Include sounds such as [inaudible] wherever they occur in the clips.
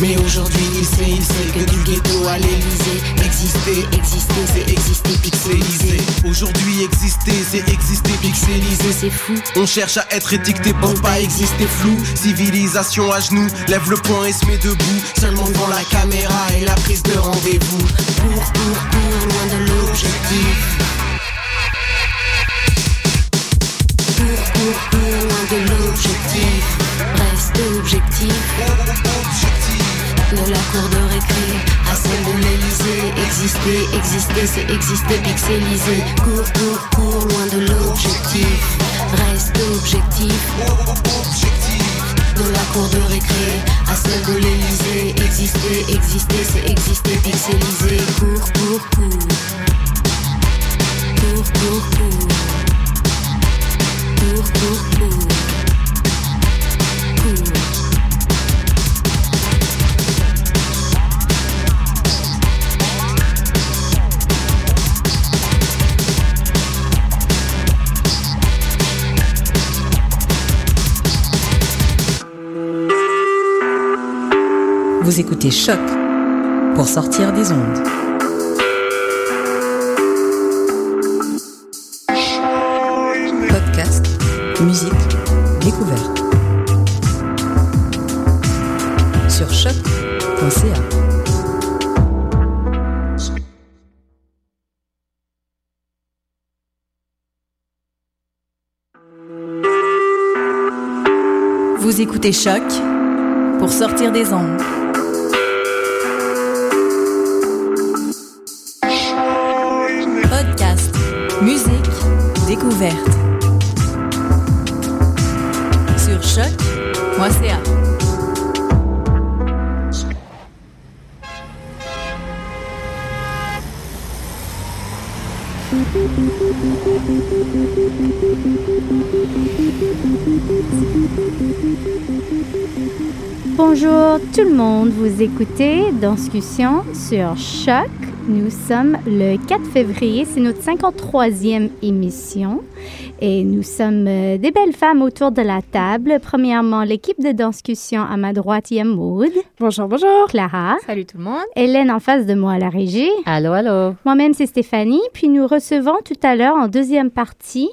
Mais aujourd'hui il sait, il sait que du ghetto à l'Elysée Exister, exister, c'est exister pixelisé. Aujourd'hui exister, c'est exister pixelisé. C'est fou. On cherche à être étiqueté pour pas exister flou. Civilisation à genoux, lève le poing et se met debout. Seulement devant la caméra et la prise de rendez-vous. Pour, pour, pour, loin de l'objectif. Pour, pour, pour, loin de l'objectif. Reste objectif De la cour de récré à celle de l'Elysée Exister, exister, c'est exister pixelisé. Cours, cours, cours, loin de l'objectif. Reste objectif. De la cour de récré à celle de l'Elysée Exister, exister, c'est exister pixelisé. Cours, cours, cours. Cours, cours, cours. Cours, Vous écoutez Choc pour sortir des ondes. Podcast, musique, découverte. Sur choc.ca. Vous écoutez Choc pour sortir des ondes. Découverte. Sur choc.ca. Bonjour tout le monde, vous écoutez Danscussion sur Choc. Nous sommes le 4 février, c'est notre 53e émission et nous sommes euh, des belles femmes autour de la table. Premièrement, l'équipe de Danscussion à ma droite, il y a Maud. Bonjour, bonjour. Clara. Salut tout le monde. Hélène en face de moi à la régie. Allô, allô. Moi-même, c'est Stéphanie. Puis nous recevons tout à l'heure, en deuxième partie,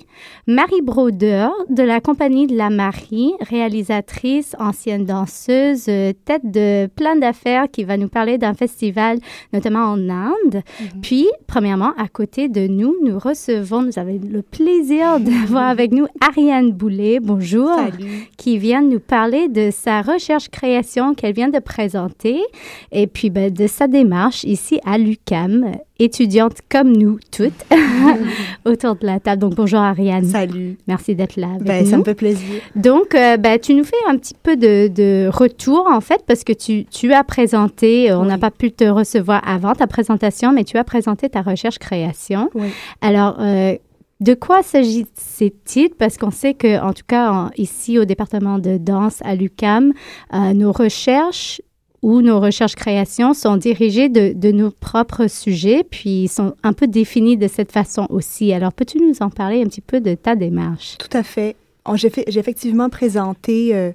Marie Brodeur de la compagnie de la Marie, réalisatrice, ancienne danseuse, euh, tête de plein d'affaires qui va nous parler d'un festival, notamment en Inde. Puis, premièrement, à côté de nous, nous recevons, nous avons le plaisir d'avoir avec nous Ariane Boulet. Bonjour. Salut. Qui vient nous parler de sa recherche-création qu'elle vient de présenter et puis ben, de sa démarche ici à l'UCAM, étudiante comme nous toutes [laughs] [laughs] autour de la table. Donc, bonjour Ariane. Salut. Merci d'être là avec Ben, nous. ça me fait plaisir. Donc, euh, ben, tu nous fais un petit peu de, de retour, en fait, parce que tu, tu as présenté, euh, on n'a Oui. pas pu te recevoir avant ta présentation, mais tu as présenté ta recherche-création. Oui. Alors, euh, de quoi s'agit-il? Parce qu'on sait que, en tout cas, ici au département de danse à l'UCAM, euh, nos recherches ou nos recherches-créations sont dirigées de, nos propres sujets, puis sont un peu définies de cette façon aussi. Alors, peux-tu nous en parler un petit peu de ta démarche? Tout à fait. J'ai effectivement présenté euh,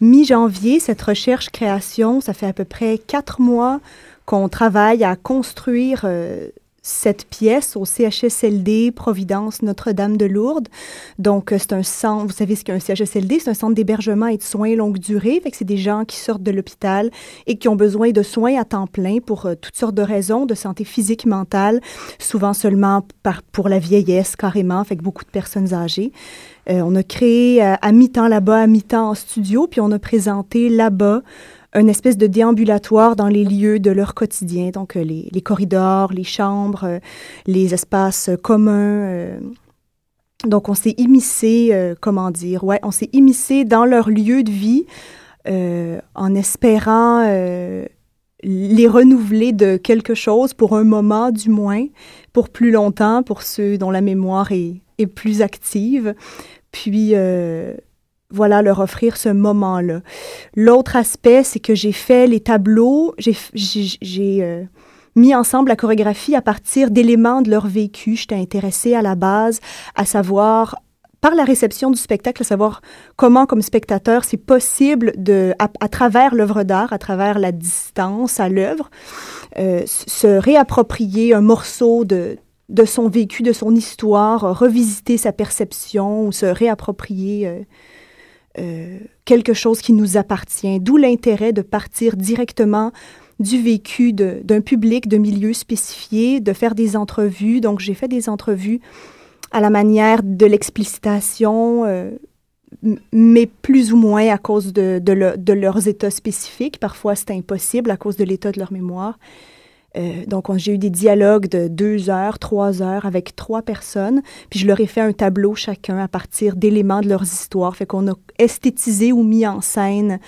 mi-janvier cette recherche-création. Ça fait à peu près quatre mois qu'on travaille à construire euh, cette pièce au CHSLD Providence Notre-Dame de Lourdes. Donc, euh, c'est un centre, vous savez ce qu'est un CHSLD, c'est un centre d'hébergement et de soins longue durée. Fait que c'est des gens qui sortent de l'hôpital et qui ont besoin de soins à temps plein pour euh, toutes sortes de raisons, de santé physique, mentale, souvent seulement pour la vieillesse carrément, fait que beaucoup de personnes âgées. Euh, on a créé à mi-temps là-bas, à mi-temps en studio, puis on a présenté là-bas une espèce de déambulatoire dans les lieux de leur quotidien, donc euh, les, corridors, les chambres, euh, les espaces communs. euh. donc on s'est immiscé, comment dire, ouais, on s'est immiscé dans leur lieu de vie en espérant les renouveler de quelque chose pour un moment du moins, pour plus longtemps, pour ceux dont la mémoire est, plus active. Puis voilà, leur offrir ce moment-là. L'autre aspect, c'est que j'ai fait les tableaux, j'ai euh, mis ensemble la chorégraphie à partir d'éléments de leur vécu. J'étais intéressée à la base à savoir par la réception du spectacle, savoir comment, comme spectateur, c'est possible de, à, travers l'œuvre d'art, à travers la distance à l'œuvre, euh, se réapproprier un morceau de, de son vécu, de son histoire, revisiter sa perception ou se réapproprier euh, euh, quelque chose qui nous appartient. D'où l'intérêt de partir directement du vécu d'un public de milieu spécifié, de faire des entrevues. Donc, j'ai fait des entrevues à la manière de l'explicitation, euh, mais plus ou moins à cause de, de, leurs états spécifiques. Parfois, c'est impossible à cause de l'état de leur mémoire. Euh, donc, j'ai eu des dialogues de deux heures, trois heures avec trois personnes, puis je leur ai fait un tableau chacun à partir d'éléments de leurs histoires. Fait qu'on a esthétisé ou mis en scène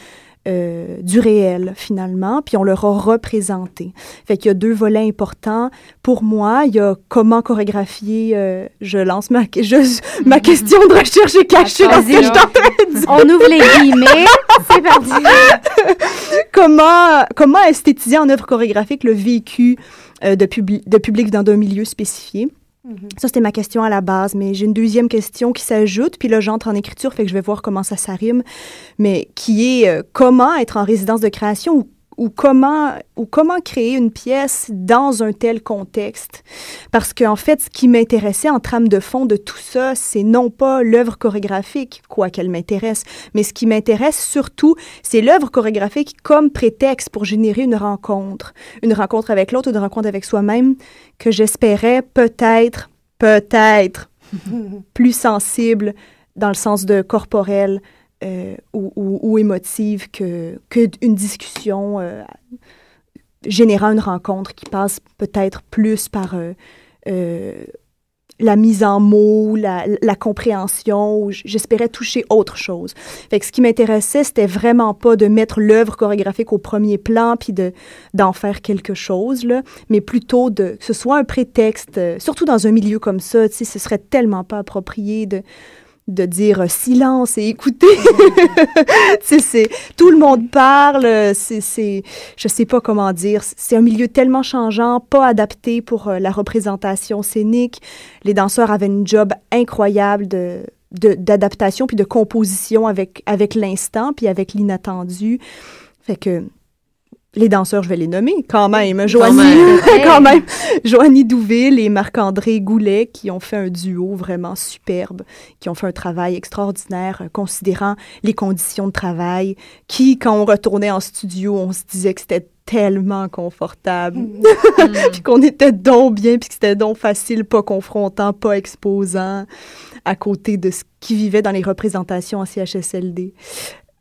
euh, du réel, finalement, puis on leur a représenté. Fait qu'il y a deux volets importants. Pour moi, il y a comment chorégraphier, euh, je lance ma, [laughs] ma question de recherche est cachée dans ce que je dire. On ouvre les guillemets, c'est parti. [laughs] comment, comment esthétiser en œuvre chorégraphique le vécu euh, de, de public dans un milieu spécifié? Mhm. Ça, c'était ma question à la base, mais j'ai une deuxième question qui s'ajoute, puis là, j'entre en écriture, fait que je vais voir comment ça s'arrime, mais qui est euh, comment être en résidence de création ou ou comment, ou comment créer une pièce dans un tel contexte. Parce qu'en fait, ce qui m'intéressait en trame de fond de tout ça, c'est non pas l'œuvre chorégraphique, quoi qu'elle m'intéresse, mais ce qui m'intéresse surtout, c'est l'œuvre chorégraphique comme prétexte pour générer une rencontre. Une rencontre avec l'autre une rencontre avec soi-même que j'espérais peut-être, peut-être [laughs] plus sensible dans le sens de corporel, euh, ou, émotive que qu'une discussion euh, générant une rencontre qui passe peut-être plus par euh, la mise en mots, la, la compréhension, j'espérais toucher autre chose. Fait que ce qui m'intéressait, c'était vraiment pas de mettre l'œuvre chorégraphique au premier plan puis de d'en faire quelque chose là, mais plutôt de que ce soit un prétexte, surtout dans un milieu comme ça, tu sais, ce serait tellement pas approprié de de dire silence et écouter. [laughs] c'est, tout le monde parle, c'est, c'est, je sais pas comment dire, c'est un milieu tellement changeant, pas adapté pour euh, la représentation scénique. Les danseurs avaient une job incroyable de, d'adaptation puis de composition avec, avec l'instant puis avec l'inattendu. Fait que les danseurs, je vais les nommer quand même. Joanie, [laughs] quand même. Joanie Douville et Marc-André Goulet qui ont fait un duo vraiment superbe, qui ont fait un travail extraordinaire euh, considérant les conditions de travail, qui, quand on retournait en studio, on se disait que c'était tellement confortable, mm. [laughs] puis qu'on était donc bien, puis que c'était donc facile, pas confrontant, pas exposant, à côté de ce qui vivait dans les représentations en CHSLD.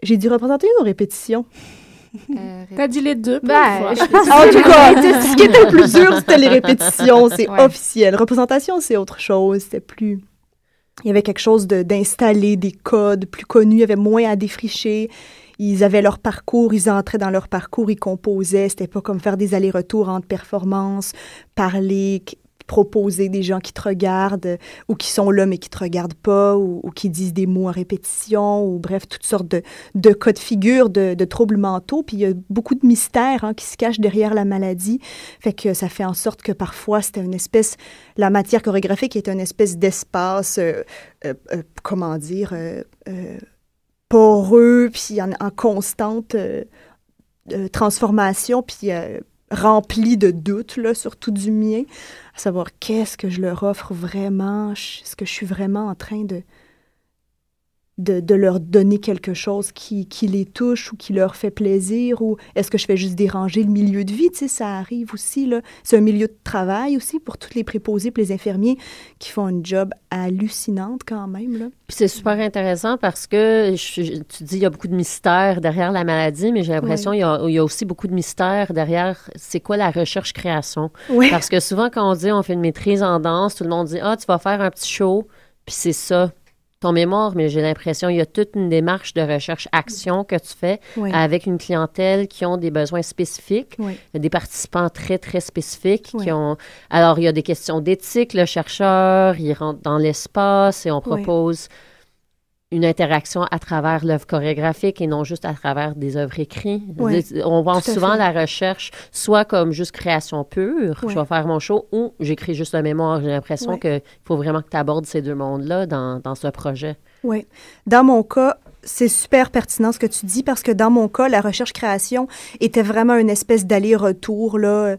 J'ai dû représenter une répétition. Euh, T'as dit les deux. Ben, [laughs] en tout cas, ce qui était le plus dur, c'était les répétitions. [laughs] C'est officiel. Représentation, c'est autre chose. C'était plus. Il y avait quelque chose d'installer des codes plus connus. Il y avait moins à défricher. Ils avaient leur parcours, ils entraient dans leur parcours, ils composaient. C'était pas comme faire des allers-retours entre performances, parler, proposer des gens qui te regardent ou qui sont là mais qui te regardent pas ou, qui disent des mots en répétition ou bref, toutes sortes de, de cas de figure de, de, troubles mentaux. Puis il y a beaucoup de mystères hein, qui se cachent derrière la maladie. Fait que ça fait en sorte que parfois c'était une espèce, la matière chorégraphique est une espèce d'espace, euh, euh, euh, comment dire, poreux, puis en, en constante transformation, puis rempli de doutes, là, surtout du mien, savoir qu'est-ce que je leur offre vraiment, est-ce que je suis vraiment en train de, de, leur donner quelque chose qui, qui, les touche ou qui leur fait plaisir ou est-ce que je fais juste déranger le milieu de vie? Tu sais, ça arrive aussi. là. C'est un milieu de travail aussi pour tous les préposés et les infirmiers qui font un job hallucinante quand même. Là. Puis c'est super intéressant parce que tu dis il y a beaucoup de mystères derrière la maladie, mais j'ai l'impression qu'il y, y, a aussi beaucoup de mystères derrière c'est quoi la recherche-création. Parce que souvent, quand on dit on fait une maîtrise en danse, tout le monde dit Ah, tu vas faire un petit show, puis c'est ça ton mémoire, mais j'ai l'impression qu'il y a toute une démarche de recherche-action que tu fais avec une clientèle qui ont des besoins spécifiques, a des participants très, très spécifiques qui ont... Alors, il y a des questions d'éthique, le chercheur, il rentre dans l'espace et on propose une interaction à travers l'œuvre chorégraphique et non juste à travers des œuvres écrites. on voit souvent la recherche soit comme juste création pure, je vais faire mon show, ou j'écris juste un mémoire. J'ai l'impression qu'il faut vraiment que tu abordes ces deux mondes-là dans, dans ce projet. Oui. Dans mon cas, c'est super pertinent ce que tu dis parce que dans mon cas, la recherche-création était vraiment une espèce d'aller-retour. là.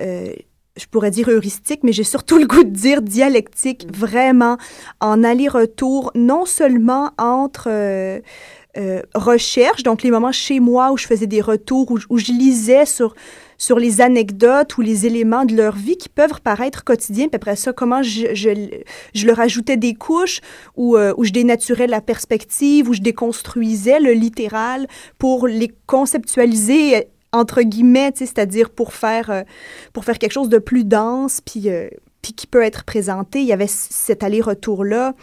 Euh, je pourrais dire heuristique, mais j'ai surtout le goût de dire dialectique, vraiment en aller-retour, non seulement entre euh, euh, recherche, donc les moments chez moi où je faisais des retours, où, je lisais sur, sur les anecdotes ou les éléments de leur vie qui peuvent paraître quotidiens, puis après ça, comment je, je, je leur ajoutais des couches, ou euh, je dénaturais la perspective, où je déconstruisais le littéral pour les conceptualiser entre guillemets, c'est-à-dire pour faire, euh, pour faire quelque chose de plus dense, puis, euh, qui peut être présenté. Il y avait cet aller-retour-là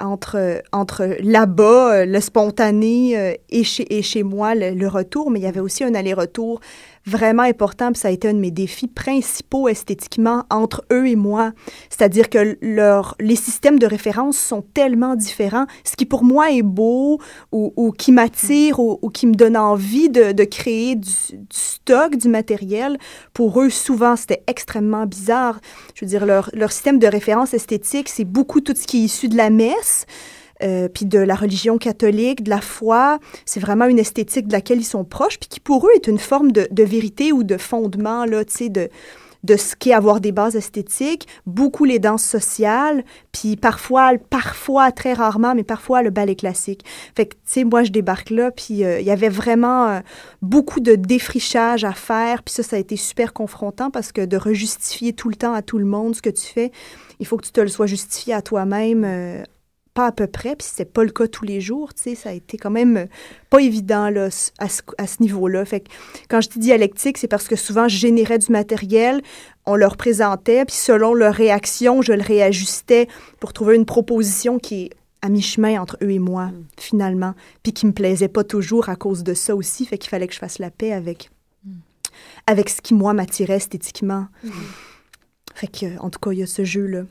entre, entre là-bas, le spontané, et chez moi, le, retour, mais il y avait aussi un aller-retour vraiment important, puis ça a été un de mes défis principaux esthétiquement entre eux et moi. C'est-à-dire que leur, les systèmes de référence sont tellement différents. Ce qui pour moi est beau ou, qui m'attire ou, ou, qui me donne envie de, de créer du, du, stock, du matériel, pour eux, souvent, c'était extrêmement bizarre. Je veux dire, leur, leur système de référence esthétique, c'est beaucoup tout ce qui est issu de la messe. Euh, puis de la religion catholique, de la foi. C'est vraiment une esthétique de laquelle ils sont proches, puis qui pour eux est une forme de, vérité ou de fondement, là, tu sais, de, de ce qu'est avoir des bases esthétiques, beaucoup les danses sociales, puis parfois, parfois, très rarement, mais parfois le ballet classique. Fait que, tu sais, moi, je débarque là, puis euh, il y avait vraiment euh, beaucoup de défrichage à faire, puis ça, ça a été super confrontant parce que de rejustifier tout le temps à tout le monde ce que tu fais, il faut que tu te le sois justifié à toi-même pas à peu près, puis c'est pas le cas tous les jours, tu sais, ça a été quand même euh, pas évident là, à ce, à ce niveau-là. Fait que quand je dis dialectique, c'est parce que souvent je générais du matériel, on leur présentait, puis selon leur réaction, je le réajustais pour trouver une proposition qui est à mi-chemin entre eux et moi, mm. finalement, puis qui me plaisait pas toujours à cause de ça aussi, fait qu'il fallait que je fasse la paix avec, mm. avec ce qui, moi, m'attirait esthétiquement. Mm. Fait que, en tout cas, il y a ce jeu-là.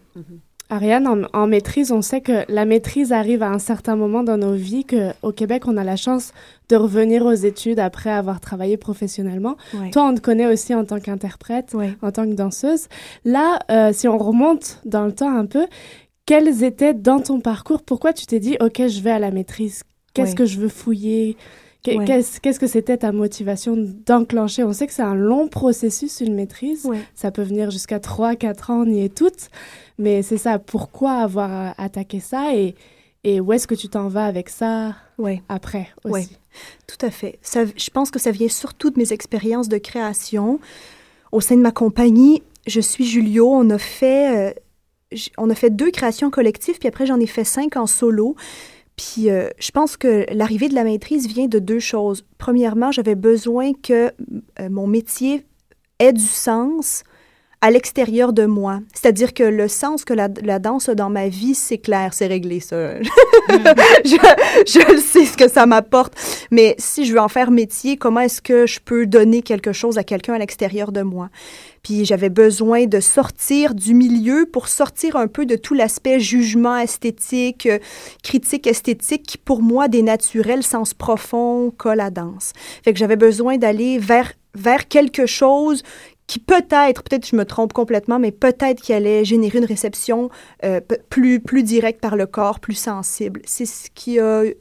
Ariane, en, maîtrise, on sait que la maîtrise arrive à un certain moment dans nos vies, qu'au Québec, on a la chance de revenir aux études après avoir travaillé professionnellement. Toi, on te connaît aussi en tant qu'interprète, en tant que danseuse. Là, euh, si on remonte dans le temps un peu, quels étaient dans ton parcours, pourquoi tu t'es dit, OK, je vais à la maîtrise, qu'est-ce que je veux fouiller? Qu'est-ce que c'était ta motivation d'enclencher? On sait que c'est un long processus, une maîtrise. Ça peut venir jusqu'à 3-4 ans, on y est toutes. Mais c'est ça, pourquoi avoir attaqué ça et, et où est-ce que tu t'en vas avec ça après aussi? Oui, tout à fait. Ça, je pense que ça vient surtout de mes expériences de création. Au sein de ma compagnie, je suis Julio. On a fait, euh, on a fait deux créations collectives, puis après j'en ai fait cinq en solo. Puis euh, je pense que l'arrivée de la maîtrise vient de deux choses. Premièrement, j'avais besoin que euh, mon métier ait du sens à l'extérieur de moi. C'est-à-dire que le sens que la, danse a dans ma vie, c'est clair, c'est réglé, ça. [laughs] je, je le sais ce que ça m'apporte. Mais si je veux en faire métier, comment est-ce que je peux donner quelque chose à quelqu'un à l'extérieur de moi? Puis j'avais besoin de sortir du milieu pour sortir un peu de tout l'aspect jugement esthétique, euh, critique esthétique qui, pour moi, dénaturait le sens profond qu'a la danse. Fait que j'avais besoin d'aller vers vers quelque chose qui peut-être, peut-être je me trompe complètement, mais peut-être qu'il allait générer une réception euh, plus, plus directe par le corps, plus sensible. C'est ce qui a, euh,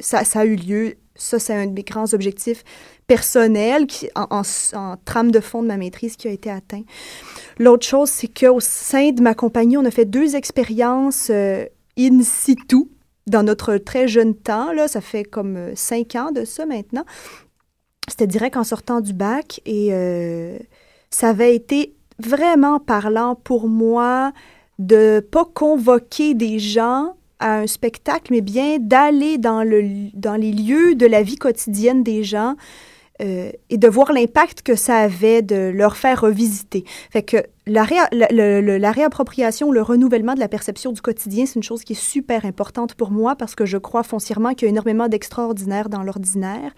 ça, a eu lieu. Ça, c'est un de mes grands objectifs personnels qui, en, trame de fond de ma maîtrise qui a été atteint. L'autre chose, c'est qu'au sein de ma compagnie, on a fait deux expériences euh, in situ dans notre très jeune temps. Là, ça fait comme cinq ans de ça maintenant. C'était direct en sortant du bac et ça avait été vraiment parlant pour moi de pas convoquer des gens à un spectacle, mais bien d'aller dans, le, dans les lieux de la vie quotidienne des gens euh, et de voir l'impact que ça avait de leur faire revisiter. Fait que la, ré, la, la, la, réappropriation, le renouvellement de la perception du quotidien, c'est une chose qui est super importante pour moi parce que je crois foncièrement qu'il y a énormément d'extraordinaire dans l'ordinaire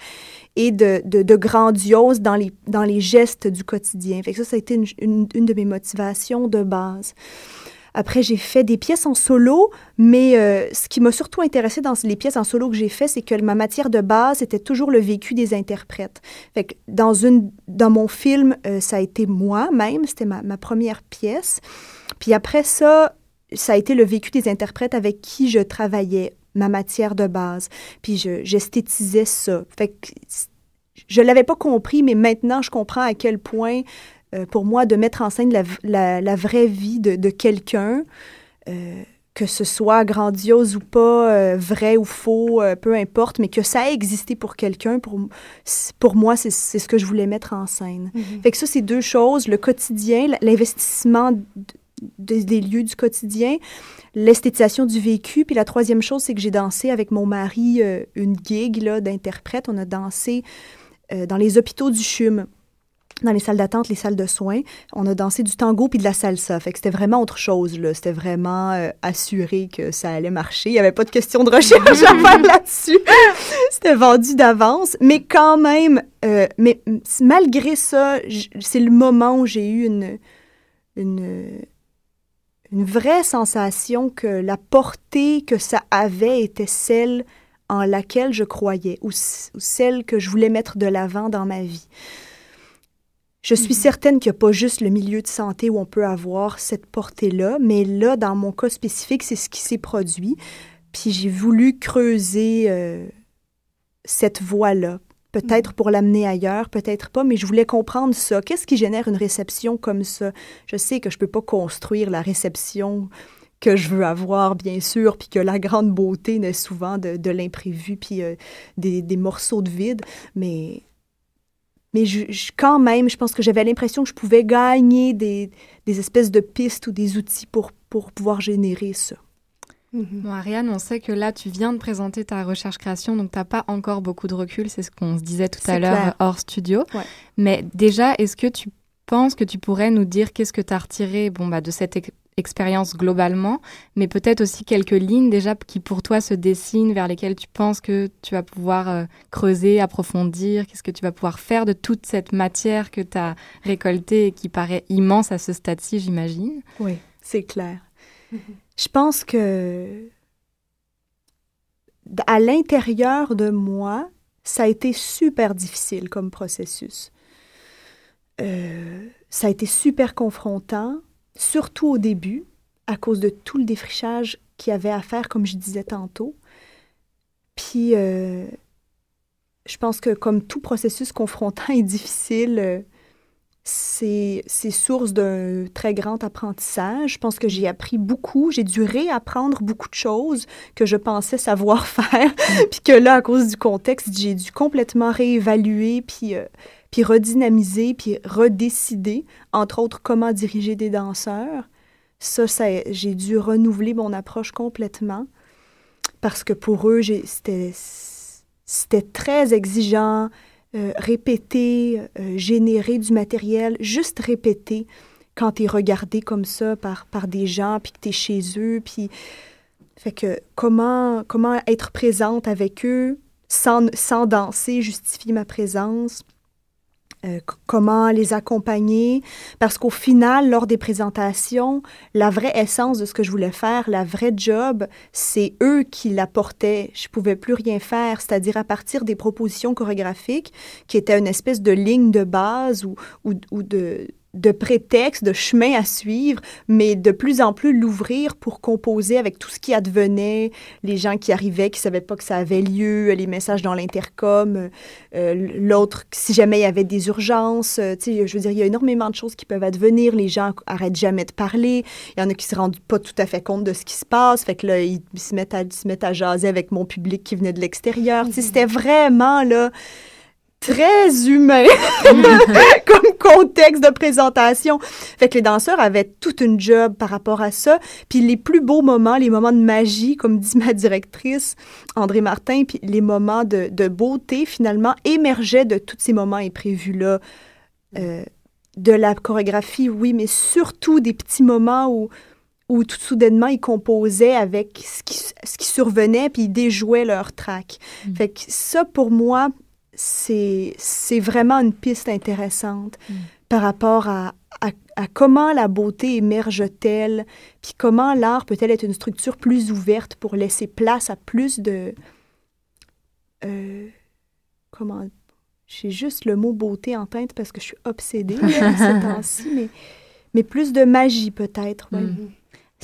et de, de, de, grandiose dans les, dans les gestes du quotidien. Fait que ça, ça a été une, une de mes motivations de base. Après, j'ai fait des pièces en solo, mais euh, ce qui m'a surtout intéressé dans les pièces en solo que j'ai fait, c'est que ma matière de base était toujours le vécu des interprètes. Dans, mon film, euh, ça a été moi-même, c'était ma, première pièce. Puis après ça, ça a été le vécu des interprètes avec qui je travaillais, ma matière de base. Puis j'esthétisais ça. Fait que je l'avais pas compris, mais maintenant, je comprends à quel point, euh, pour moi, de mettre en scène la, la, vraie vie de, de quelqu'un, euh, que ce soit grandiose ou pas, euh, vrai ou faux, peu importe, mais que ça a existé pour quelqu'un, pour, pour moi, c'est ce que je voulais mettre en scène. Mm-hmm. Fait que ça, c'est deux choses, le quotidien, l'investissement des lieux du quotidien, l'esthétisation du vécu. Puis la troisième chose, c'est que j'ai dansé avec mon mari une gig d'interprète. On a dansé euh, dans les hôpitaux du CHUM, dans les salles d'attente, les salles de soins, on a dansé du tango puis de la salsa. Fait que c'était vraiment autre chose, là. C'était vraiment euh, assuré que ça allait marcher. Il n'y avait pas de question de recherche à faire [laughs] là-dessus. c'était vendu d'avance. Mais quand même, euh, mais malgré ça, c'est le moment où j'ai eu une, une, une vraie sensation que la portée que ça avait était celle en laquelle je croyais ou, celle que je voulais mettre de l'avant dans ma vie. Je suis mhm. certaine qu'il n'y a pas juste le milieu de santé où on peut avoir cette portée-là, mais là, dans mon cas spécifique, c'est ce qui s'est produit. Puis j'ai voulu creuser euh, cette voie-là. Peut-être mhm. pour l'amener ailleurs, peut-être pas, mais je voulais comprendre ça. Qu'est-ce qui génère une réception comme ça? Je sais que je ne peux pas construire la réception que je veux avoir, bien sûr, puis que la grande beauté naît souvent de, l'imprévu, puis euh, des, morceaux de vide. Mais, mais je, quand même, je pense que j'avais l'impression que je pouvais gagner des, des, espèces de pistes ou des outils pour, pour pouvoir générer ça. Mm-hmm. Ariane, on sait que là, tu viens de présenter ta recherche-création, donc tu n'as pas encore beaucoup de recul, c'est ce qu'on se disait tout à l'heure hors studio. Mais déjà, est-ce que tu penses que tu pourrais nous dire qu'est-ce que tu as retiré bon, bah, de cette expérience globalement, mais peut-être aussi quelques lignes déjà qui pour toi se dessinent, vers lesquelles tu penses que tu vas pouvoir euh, creuser, approfondir, qu'est-ce que tu vas pouvoir faire de toute cette matière que tu as récoltée et qui paraît immense à ce stade-ci, j'imagine. Oui, c'est clair. [laughs] Je pense que à l'intérieur de moi, ça a été super difficile comme processus. Euh, ça a été super confrontant surtout au début, à cause de tout le défrichage qu'il y avait à faire, comme je disais tantôt. Puis, euh, je pense que comme tout processus confrontant et difficile, euh, c'est source d'un très grand apprentissage. Je pense que j'ai appris beaucoup. J'ai dû réapprendre beaucoup de choses que je pensais savoir [laughs] faire. Mm. puis que là, à cause du contexte, j'ai dû complètement réévaluer puis euh, puis redynamiser, puis redécider, entre autres, comment diriger des danseurs. Ça, ça j'ai dû renouveler mon approche complètement parce que pour eux, c'était très exigeant, euh, répéter, euh, générer du matériel, juste répéter quand tu es regardé comme ça par, par des gens, puis que tu es chez eux, puis... Fait que comment, comment être présente avec eux sans, sans danser, justifier ma présence. Euh, comment les accompagner, parce qu'au final, lors des présentations, la vraie essence de ce que je voulais faire, la vraie job, c'est eux qui l'apportaient. Je pouvais plus rien faire, c'est-à-dire à partir des propositions chorégraphiques, qui étaient une espèce de ligne de base ou, ou, ou de de prétexte, de chemin à suivre, mais de plus en plus l'ouvrir pour composer avec tout ce qui advenait, les gens qui arrivaient, qui ne savaient pas que ça avait lieu, les messages dans l'intercom, euh, l'autre, si jamais il y avait des urgences, euh, je veux dire, il y a énormément de choses qui peuvent advenir, les gens arrêtent jamais de parler, il y en a qui se rendent pas tout à fait compte de ce qui se passe, fait que là, ils se mettent à, se mettent à jaser avec mon public qui venait de l'extérieur, sais, c'était vraiment, là, très humain [laughs] contexte de présentation. Fait que les danseurs avaient toute une job par rapport à ça. Puis les plus beaux moments, les moments de magie, comme dit ma directrice André Martin, puis les moments de, beauté, finalement, émergeaient de tous ces moments imprévus-là. Euh, de la chorégraphie, oui, mais surtout des petits moments où, où tout soudainement ils composaient avec ce qui, ce qui survenait, puis ils déjouaient leur track. Mm. Fait que ça, pour moi, c'est vraiment une piste intéressante mm. par rapport à, à, comment la beauté émerge-t-elle, puis comment l'art peut-elle être une structure plus ouverte pour laisser place à plus de... Euh, comment... J'ai juste le mot beauté en tête parce que je suis obsédée [laughs] ces temps-ci, mais, mais plus de magie peut-être. Mm.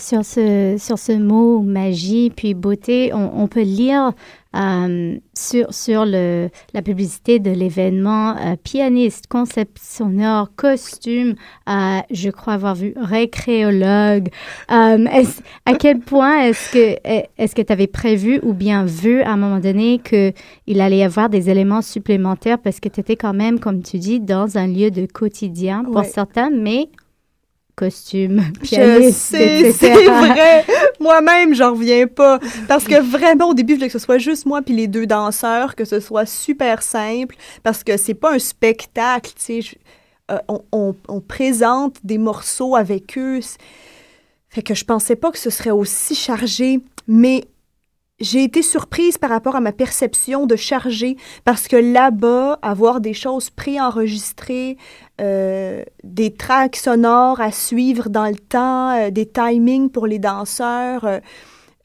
Sur ce, sur ce mot magie puis beauté, on, peut lire euh, sur, sur le, la publicité de l'événement euh, pianiste, concept sonore, costume, euh, je crois avoir vu récréologue. à quel point est-ce que est-ce que tu avais prévu ou bien vu à un moment donné qu'il allait y avoir des éléments supplémentaires parce que tu étais quand même, comme tu dis, dans un lieu de quotidien pour certains, mais costume, pianiste, Je sais, c'est vrai. Moi-même, j'en reviens pas. Parce que vraiment, au début, je voulais que ce soit juste moi puis les deux danseurs, que ce soit super simple, parce que c'est pas un spectacle, tu sais. Euh, on, on, présente des morceaux avec eux. Fait que je pensais pas que ce serait aussi chargé, mais j'ai été surprise par rapport à ma perception de charger parce que là-bas, avoir des choses préenregistrées, euh, des tracks sonores à suivre dans le temps, euh, des timings pour les danseurs, euh,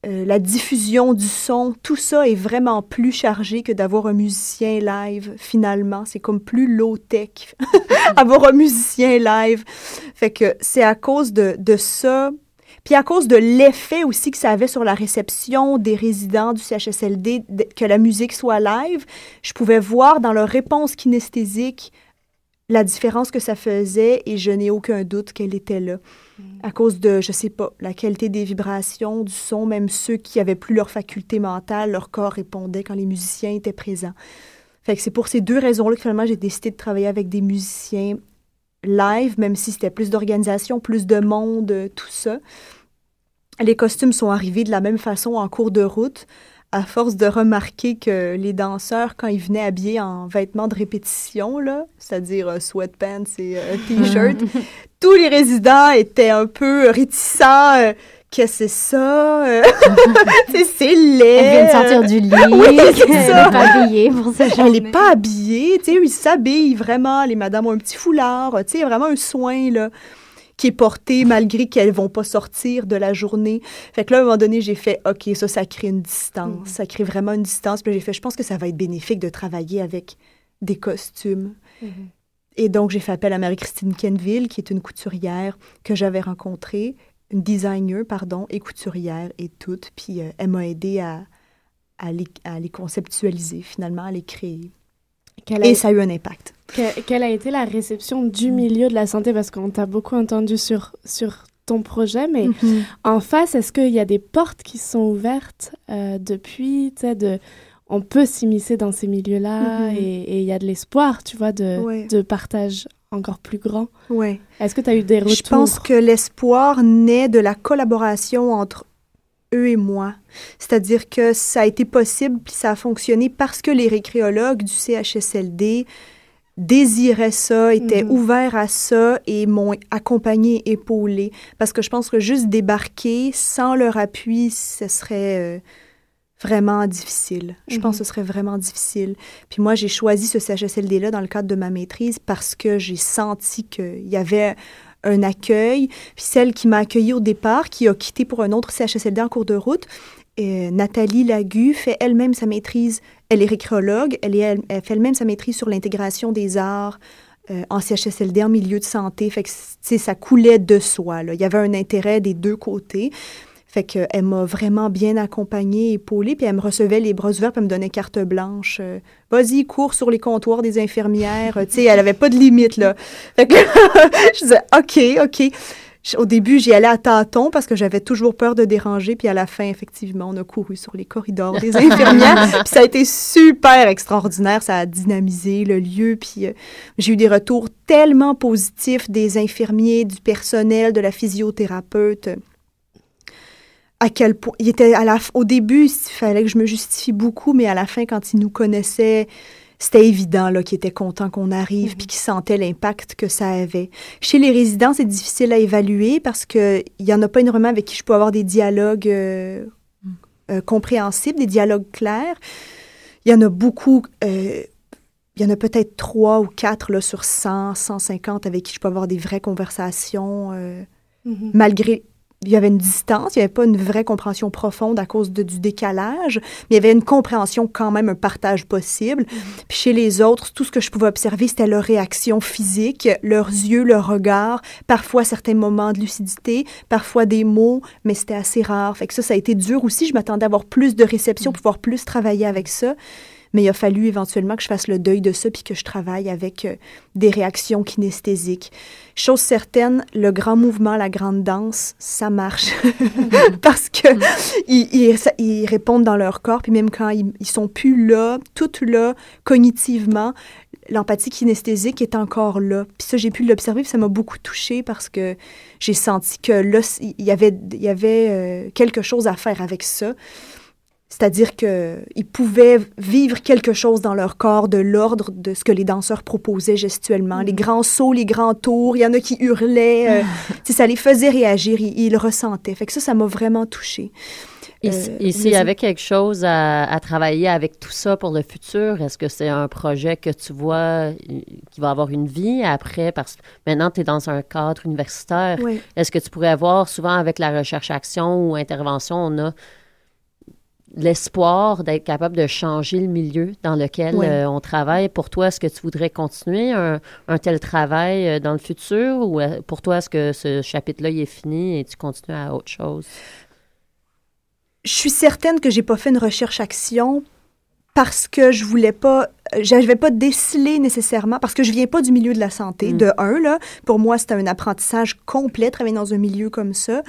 la diffusion du son, tout ça est vraiment plus chargé que d'avoir un musicien live, finalement. C'est comme plus low-tech, [laughs] avoir un musicien live. Fait que c'est à cause de, de ça puis à cause de l'effet aussi que ça avait sur la réception des résidents du CHSLD, que la musique soit live, je pouvais voir dans leur réponse kinesthésique la différence que ça faisait et je n'ai aucun doute qu'elle était là. À cause de, je sais pas, la qualité des vibrations, du son, même ceux qui avaient plus leur faculté mentale, leur corps répondait quand les musiciens étaient présents. Fait que c'est pour ces deux raisons-là que finalement j'ai décidé de travailler avec des musiciens live, même si c'était plus d'organisation, plus de monde, tout ça. Les costumes sont arrivés de la même façon en cours de route, à force de remarquer que les danseurs, quand ils venaient habillés en vêtements de répétition, c'est-à-dire euh, sweatpants et euh, [laughs] t-shirt, tous les résidents étaient un peu réticents. Euh, Qu'est-ce que c'est ça? [laughs] c'est laid. Elle vient de sortir du [laughs] lit. oui, c'est ça. Elle n'est pas habillée pour ce genre. Elle n'est pas habillée. Tu sais, ils s'habillent vraiment. Les madames ont un petit foulard. Tu sais, vraiment un soin, là qui est portée malgré qu'elles vont pas sortir de la journée. Fait que là, à un moment donné, j'ai fait, OK, ça, ça crée une distance. Mm. Ça crée vraiment une distance. Puis j'ai fait, je pense que ça va être bénéfique de travailler avec des costumes. Mm-hmm. Et donc, j'ai fait appel à Marie-Christine Kenville, qui est une couturière que j'avais rencontrée, une designer, pardon, et couturière et toute. Puis euh, elle m'a aidé à, à, les, à les conceptualiser, finalement, à les créer. Et ça a eu un impact. quelle a été la réception du milieu de la santé? Parce qu'on t'a beaucoup entendu sur, sur ton projet, mais mhm. en face, est-ce qu'il y a des portes qui sont ouvertes euh, depuis? De, On peut s'immiscer dans ces milieux-là mhm. et il y a de l'espoir, tu vois, de, de partage encore plus grand. Ouais. Est-ce que tu as eu des retours? Je pense que l'espoir naît de la collaboration entre eux et moi. C'est-à-dire que ça a été possible, puis ça a fonctionné parce que les récréologues du CHSLD désiraient ça, étaient mhm. ouverts à ça et m'ont accompagné, épaulé. Parce que je pense que juste débarquer sans leur appui, ce serait... Euh, vraiment difficile. Je pense que mhm. ce serait vraiment difficile. Puis moi, j'ai choisi ce CHSLD-là dans le cadre de ma maîtrise parce que j'ai senti qu'il y avait un accueil. Puis celle qui m'a accueillie au départ, qui a quitté pour un autre CHSLD en cours de route, et Nathalie Lagu fait elle-même sa maîtrise. Elle est récréologue. Elle, est, elle, fait elle-même sa maîtrise sur l'intégration des arts euh, en CHSLD, en milieu de santé. Fait que, ça coulait de soi. Là. Il y avait un intérêt des deux côtés. Fait qu'elle m'a vraiment bien accompagnée, épaulée, puis elle me recevait les bras ouverts, puis elle me donnait carte blanche. Euh, Vas-y, cours sur les comptoirs des infirmières. tu sais, elle avait pas de limite, là. Fait que [laughs] je disais, OK, OK. Au début, j'y allais à tâtons parce que j'avais toujours peur de déranger. Puis à la fin, effectivement, on a couru sur les corridors des [laughs] infirmières. puis ça a été super extraordinaire. Ça a dynamisé le lieu. Puis euh, j'ai eu des retours tellement positifs des infirmiers, du personnel, de la physiothérapeute à quel point il était à la au début il fallait que je me justifie beaucoup mais à la fin quand il nous connaissait c'était évident là qu'il était content qu'on arrive mhm. puis qu'il sentait l'impact que ça avait. Chez les résidents, c'est difficile à évaluer parce que il y en a pas énormément avec qui je peux avoir des dialogues euh, euh, compréhensibles, des dialogues clairs. Il y en a beaucoup euh, il y en a peut-être trois ou quatre là, sur 100, 150 avec qui je peux avoir des vraies conversations, euh, mm-hmm. malgré il y avait une distance, il n'y avait pas une vraie compréhension profonde à cause de, du décalage, mais il y avait une compréhension quand même, un partage possible. Mm-hmm. Puis chez les autres, tout ce que je pouvais observer, c'était leur réaction physique, leurs yeux, leur regard, parfois certains moments de lucidité, parfois des mots, mais c'était assez rare. Fait que ça, ça a été dur aussi. Je m'attendais à avoir plus de réception, mm-hmm. pouvoir plus travailler avec ça mais il a fallu éventuellement que je fasse le deuil de ça puis que je travaille avec euh, des réactions kinesthésiques. Chose certaine, le grand mouvement, la grande danse, ça marche [laughs] parce que ils, répondent dans leur corps puis même quand ils, ils sont plus là, tout là, cognitivement, l'empathie kinesthésique est encore là. Puis ça, j'ai pu l'observer, puis ça m'a beaucoup touchée parce que j'ai senti que là, il y avait, il y avait euh, quelque chose à faire avec ça. C'est-à-dire qu'ils pouvaient vivre quelque chose dans leur corps de l'ordre de ce que les danseurs proposaient gestuellement. Les mm. grands sauts, les grands tours, il y en a qui hurlaient. Euh, [laughs] ça les faisait réagir, ils, le ressentaient. Fait que ça, ça m'a vraiment touchée. Et, euh, s'il y avait quelque chose à, travailler avec tout ça pour le futur, est-ce que c'est un projet que tu vois euh, qui va avoir une vie après? Parce que maintenant, tu es dans un cadre universitaire. Est-ce que tu pourrais avoir, souvent avec la recherche-action ou intervention, on a l'espoir d'être capable de changer le milieu dans lequel euh, on travaille. Pour toi, est-ce que tu voudrais continuer un, tel travail euh, dans le futur ou euh, pour toi, est-ce que ce chapitre-là est fini et tu continues à autre chose? Je suis certaine que j'ai pas fait une recherche-action parce que je voulais pas, j'avais pas décelé nécessairement, parce que je viens pas du milieu de la santé, mm. de un, là. Pour moi, c'était un apprentissage complet, travailler dans un milieu comme ça.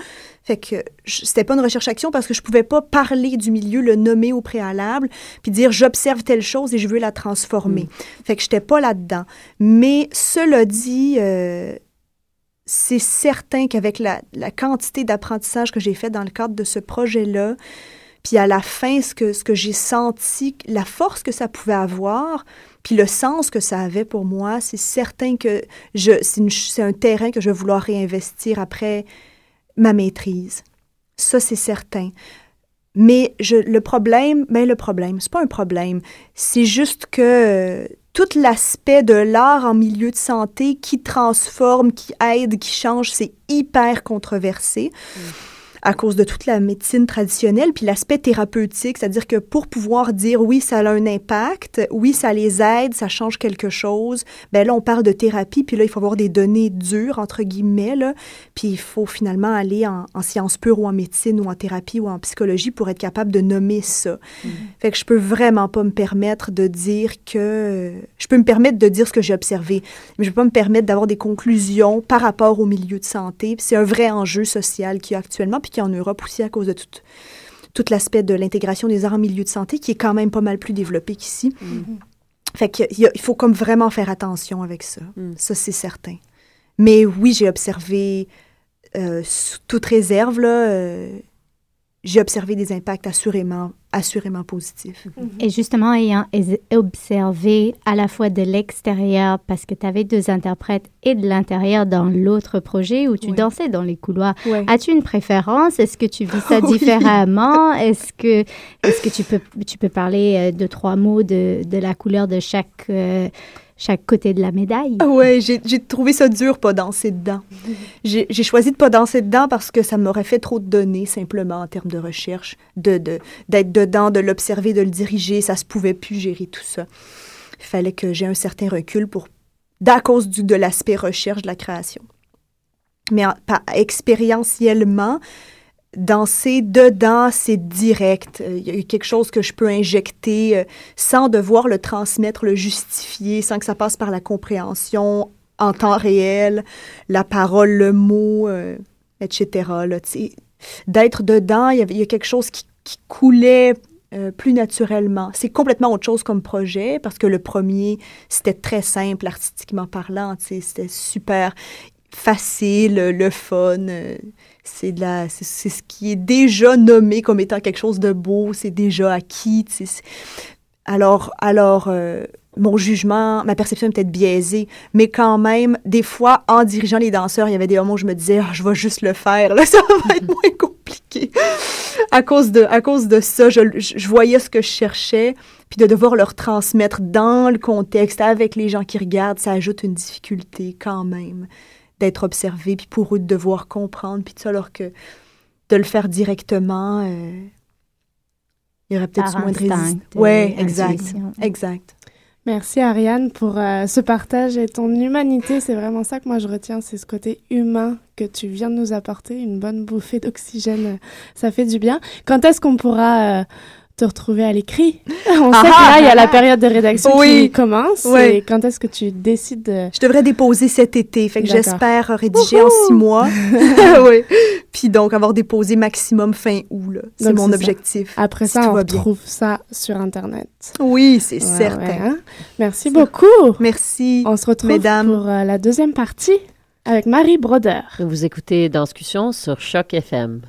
Fait que c'était pas une recherche-action parce que je pouvais pas parler du milieu, le nommer au préalable, puis dire j'observe telle chose et je veux la transformer. Mm. Fait que j'étais pas là-dedans. Mais cela dit, euh, c'est certain qu'avec la, la quantité d'apprentissage que j'ai fait dans le cadre de ce projet-là, puis à la fin, ce que, ce que j'ai senti, la force que ça pouvait avoir, puis le sens que ça avait pour moi, c'est certain que je, c'est, un terrain que je vais vouloir réinvestir après ma maîtrise. Ça, c'est certain. Mais je, le problème, ben le problème, c'est pas un problème. C'est juste que tout l'aspect de l'art en milieu de santé qui transforme, qui aide, qui change, c'est hyper controversé. Mm à cause de toute la médecine traditionnelle, puis l'aspect thérapeutique, c'est-à-dire que pour pouvoir dire oui, ça a un impact, oui, ça les aide, ça change quelque chose, ben là, on parle de thérapie, puis là, il faut avoir des données dures, entre guillemets, là, puis il faut finalement aller en, sciences pures ou en médecine ou en thérapie ou en psychologie pour être capable de nommer ça. Mm-hmm. Fait que je peux vraiment pas me permettre de dire que... Je peux me permettre de dire ce que j'ai observé, mais je peux pas me permettre d'avoir des conclusions par rapport au milieu de santé, c'est un vrai enjeu social qu'il y a actuellement, puis en Europe aussi à cause de tout, tout l'aspect de l'intégration des arts en milieu de santé qui est quand même pas mal plus développé qu'ici. Mm-hmm. Fait qu'il il faut comme vraiment faire attention avec ça. Mm. Ça, c'est certain. Mais oui, j'ai observé, euh, sous toute réserve, là, euh, j'ai observé des impacts assurément, assurément positifs. Mhm. Et justement, ayant observé à la fois de l'extérieur, parce que tu avais deux interprètes, et de l'intérieur dans l'autre projet où tu dansais dans les couloirs, as-tu une préférence? Est-ce que tu vis ça [laughs] différemment? Est-ce que, est que tu, peux, tu peux parler euh, de trois mots de, de la couleur de chaque... Euh, chaque côté de la médaille. Ah ouais, j'ai trouvé ça dur pas danser dedans. J'ai choisi de pas danser dedans parce que ça m'aurait fait trop de données simplement en termes de recherche, de d'être dedans, de l'observer, de le diriger, ça se pouvait plus gérer tout ça. Il fallait que j'ai un certain recul pour à cause du, de l'aspect recherche de la création. Mais expérientiellement, danser dedans, c'est direct. Il y a quelque chose que je peux injecter euh, sans devoir le transmettre, le justifier, sans que ça passe par la compréhension en temps réel, la parole, le mot, euh, etc. D'être dedans, il y, a, quelque chose qui, coulait euh, plus naturellement. C'est complètement autre chose comme projet parce que le premier, c'était très simple artistiquement parlant. C'était super facile, le fun c'est de la c'est ce qui est déjà nommé comme étant quelque chose de beau, c'est déjà acquis. Alors alors euh, mon jugement, ma perception est peut-être biaisée, mais quand même, des fois, en dirigeant les danseurs, il y avait des moments où je me disais, ah, je vais juste le faire, [laughs] ça va être moins compliqué à, cause de, à cause de ça, je, je, voyais ce que je cherchais, puis de devoir leur transmettre dans le contexte, avec les gens qui regardent, ça ajoute une difficulté quand même d'être observé, puis pour eux de devoir comprendre, puis tout ça, alors que de le faire directement, euh, il y aurait peut-être moins de résistance. Oui, exact, exact. Merci Ariane pour euh, ce partage et ton humanité. C'est vraiment ça que moi je retiens, c'est ce côté humain que tu viens de nous apporter, une bonne bouffée d'oxygène. Ça fait du bien. Quand est-ce qu'on pourra euh, te retrouver à l'écrit. [laughs] On sait que là, il y a la période de rédaction qui commence. Oui. quand est-ce que tu décides de... Je devrais déposer cet été, fait que j'espère rédiger en six mois. [laughs] [laughs] oui. Puis donc, avoir déposé maximum fin août, c'est mon objectif. Après ça, on retrouve ça sur Internet. Oui, c'est certain. Hein. Merci beaucoup. Merci, On se retrouve mesdames. pour euh, la deuxième partie avec Marie Broder. Vous écoutez Discussion sur Choc FM.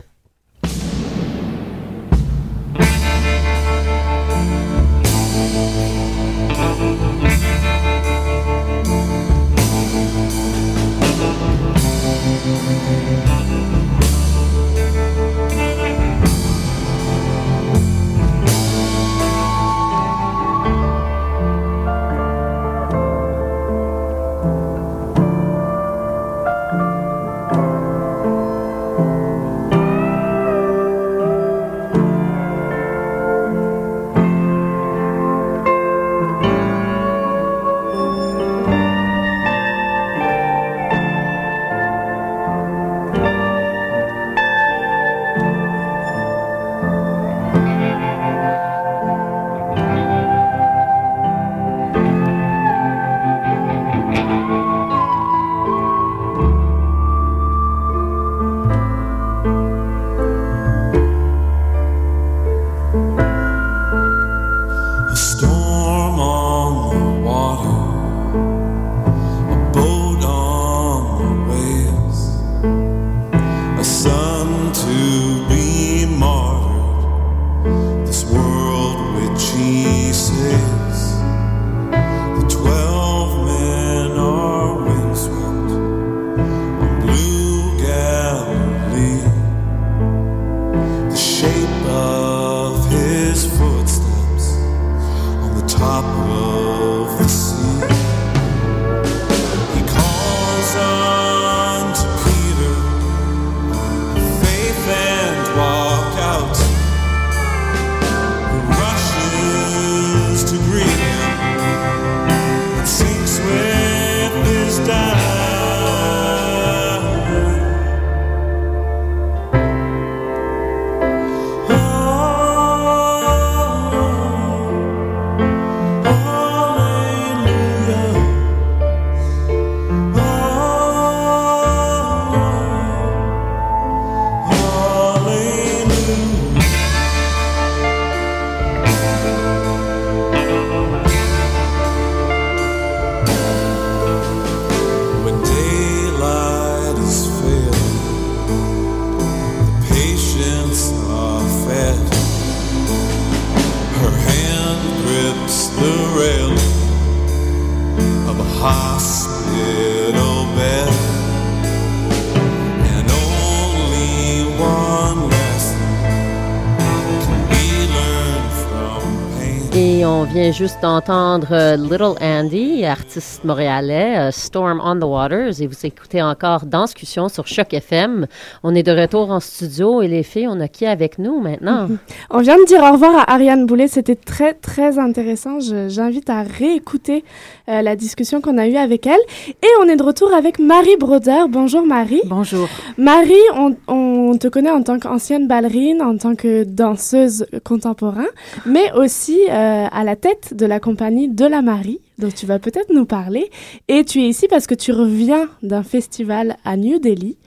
D'entendre euh, Little Andy, artiste montréalais, euh, Storm on the Waters, et vous écoutez encore Danscussion sur Choc FM. On est de retour en studio et les filles, on a qui avec nous maintenant? [laughs] On vient de dire au revoir à Ariane Boulet, c'était très, très intéressant. J'invite à réécouter euh, la discussion qu'on a eue avec elle. Et on est de retour avec Marie Broder. Bonjour Marie. Bonjour. Marie, on, on te connaît en tant qu'ancienne ballerine, en tant que danseuse contemporaine, mais aussi à la tête de la compagnie De la Marie, dont tu vas peut-être nous parler. Et tu es ici parce que tu reviens d'un festival à New Delhi,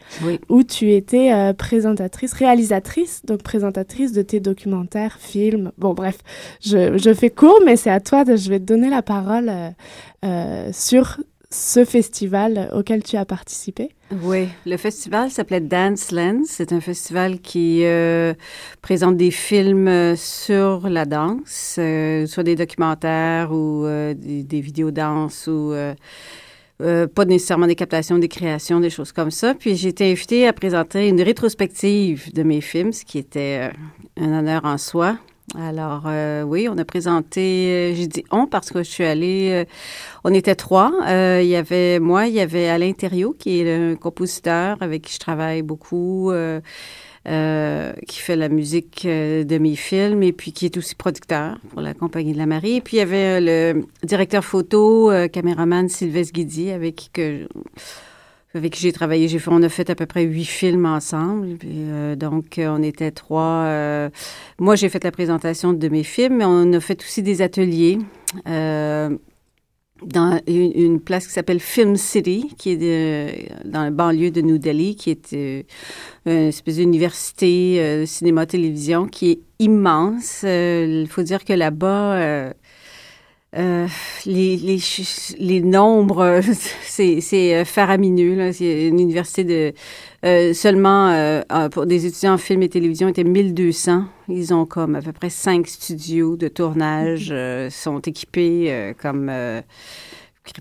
où tu étais euh, présentatrice, réalisatrice, donc présentatrice de tes documentaires, films. Bon, bref, je, fais court, mais c'est à toi, de, je vais te donner la parole euh, euh, sur ce festival auquel tu as participé. Oui, le festival s'appelait Dance Lens. C'est un festival qui euh, présente des films euh, sur la danse, euh, soit des documentaires ou des, vidéos danse ou pas nécessairement des captations, des créations, des choses comme ça. Puis j'ai été invitée à présenter une rétrospective de mes films, ce qui était un honneur en soi. Alors oui, on a présenté, j'ai dit on parce que je suis allée, on était trois. il y avait moi, il y avait Alain Thériault qui est un compositeur avec qui je travaille beaucoup. Euh, qui fait la musique euh, de mes films et puis qui est aussi producteur pour la Compagnie de la Marie. Et puis il y avait euh, le directeur photo, caméraman Sylvestre Guidi, avec qui que avec qui j'ai travaillé. J'ai fait, on a fait à peu près huit films ensemble. donc, on était trois. moi, j'ai fait la présentation de mes films, mais on a fait aussi des ateliers dans une, place qui s'appelle Film City, qui est dans la banlieue de New Delhi, qui est euh, une espèce d'université euh, cinéma-télévision qui est immense. Euh, il faut dire que là-bas, les, les, les, nombres, [laughs] c'est faramineux. C'est une université de euh, seulement euh, pour des étudiants en film et télévision étaient 1200. Ils ont comme à peu près cinq studios de tournage, mhm. euh, sont équipés comme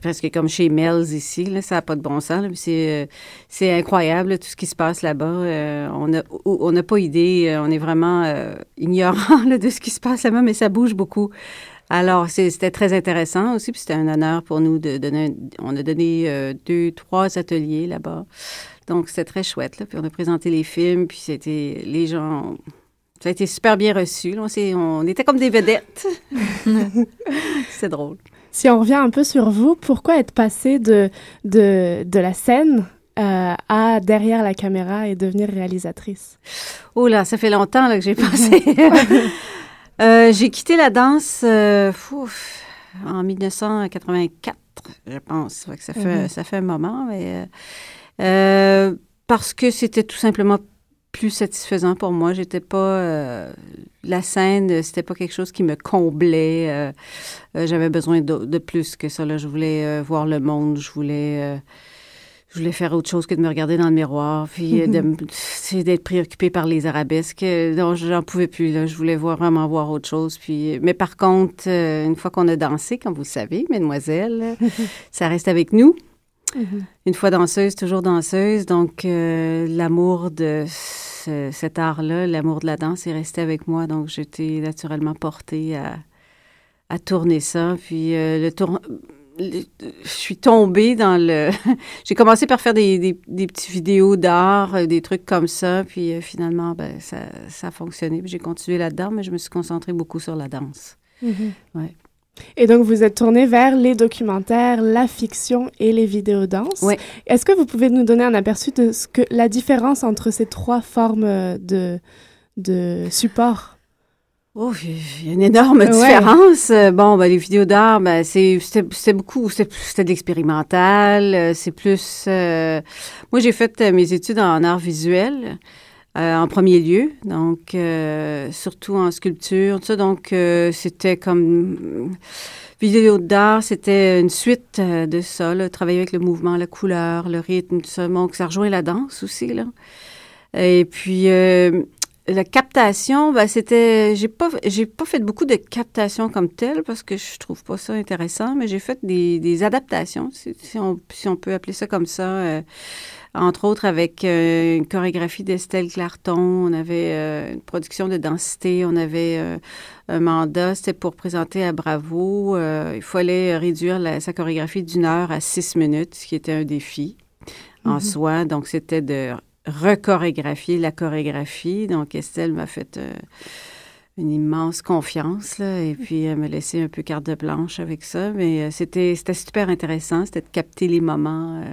presque comme chez Mel's ici. Là, ça n'a pas de bon sens. C'est, c'est incroyable tout ce qui se passe là-bas. on n'a on a pas idée. On est vraiment ignorant [laughs] de ce qui se passe là-bas, mais ça bouge beaucoup. Alors, c'était très intéressant aussi, puis c'était un honneur pour nous de donner. On a donné deux, trois ateliers là-bas. Donc, c'était très chouette. Là. Puis on a présenté les films, puis c'était les gens. Ça a été super bien reçu. Là. On, on était comme des vedettes. [laughs] c'est drôle. Si on revient un peu sur vous, pourquoi être passé de, de, de la scène euh, à derrière la caméra et devenir réalisatrice? Oh là, ça fait longtemps là, que j'ai passé. [laughs] euh, j'ai quitté la danse euh, en 1984, je pense. Ça fait, mm-hmm. ça fait un moment, mais euh, parce que c'était tout simplement plus satisfaisant pour moi. J'étais pas la scène, c'était pas quelque chose qui me comblait. J'avais besoin de, plus que ça. Là. Je voulais voir le monde. Je voulais, je voulais faire autre chose que de me regarder dans le miroir, puis d'être préoccupée par les arabesques. Non, j'en pouvais plus. Là. Je voulais voir, vraiment voir autre chose. Puis, mais par contre, une fois qu'on a dansé, comme vous le savez, mesdemoiselles, [laughs] ça reste avec nous. Mm-hmm. Une fois danseuse, toujours danseuse. Donc, euh, l'amour de cet art-là, l'amour de la danse est resté avec moi. Donc, j'étais naturellement portée à, à tourner ça. Puis, euh, le tour... je suis tombée dans le... [laughs] J'ai commencé par faire des, des, des petites vidéos d'art, euh, des trucs comme ça. Puis, finalement, ben, ça, ça a fonctionné. J'ai continué là-dedans, mais je me suis concentrée beaucoup sur la danse. Mm-hmm. Ouais. Et donc, vous êtes tourné vers les documentaires, la fiction et les vidéos danse. Oui. Est-ce que vous pouvez nous donner un aperçu de ce que la différence entre ces trois formes de, de support? Oh, il y a une énorme différence. Bon, ben, les vidéos d'art, ben, c'est beaucoup, c'était de l'expérimental. C'est plus. Euh, moi, j'ai fait mes études en art visuel. Euh, en premier lieu, donc euh, surtout en sculpture, tout ça. Donc, euh, c'était comme vidéo d'art, c'était une suite de ça, là, travailler avec le mouvement, la couleur, le rythme, tout ça. Donc, ça rejoint la danse aussi, là. Et puis, la captation, ben, c'était, j'ai pas, j'ai pas fait beaucoup de captation comme telle parce que je trouve pas ça intéressant, mais j'ai fait des, des adaptations, si, on, si, on, peut appeler ça comme ça entre autres avec euh, une chorégraphie d'Estelle Clarton, on avait euh, une production de densité, on avait euh, un mandat, c'était pour présenter à Bravo. il fallait réduire sa chorégraphie d'une heure à six minutes, ce qui était un défi en mhm. soi. Donc, c'était de rechorégraphier la chorégraphie. Donc, Estelle m'a fait une immense confiance, là, et puis elle m'a laissé un peu carte de blanche avec ça. Mais c'était super intéressant, c'était de capter les moments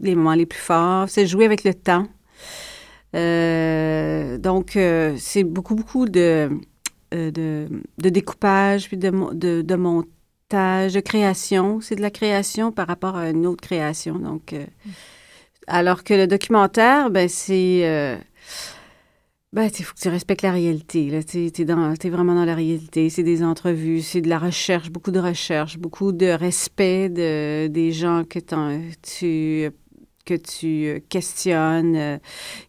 les moments les plus forts. C'est jouer avec le temps. Euh, donc, euh, c'est beaucoup, beaucoup de, euh, de, de, découpage, puis de, de, de, montage, de création. C'est de la création par rapport à une autre création. Donc, alors que le documentaire, ben, c'est... Ben, il faut que tu respectes la réalité. Tu es, es, vraiment dans la réalité. C'est des entrevues, c'est de la recherche, beaucoup de recherche, beaucoup de respect de, des gens que tu que tu euh, questionnes. Euh,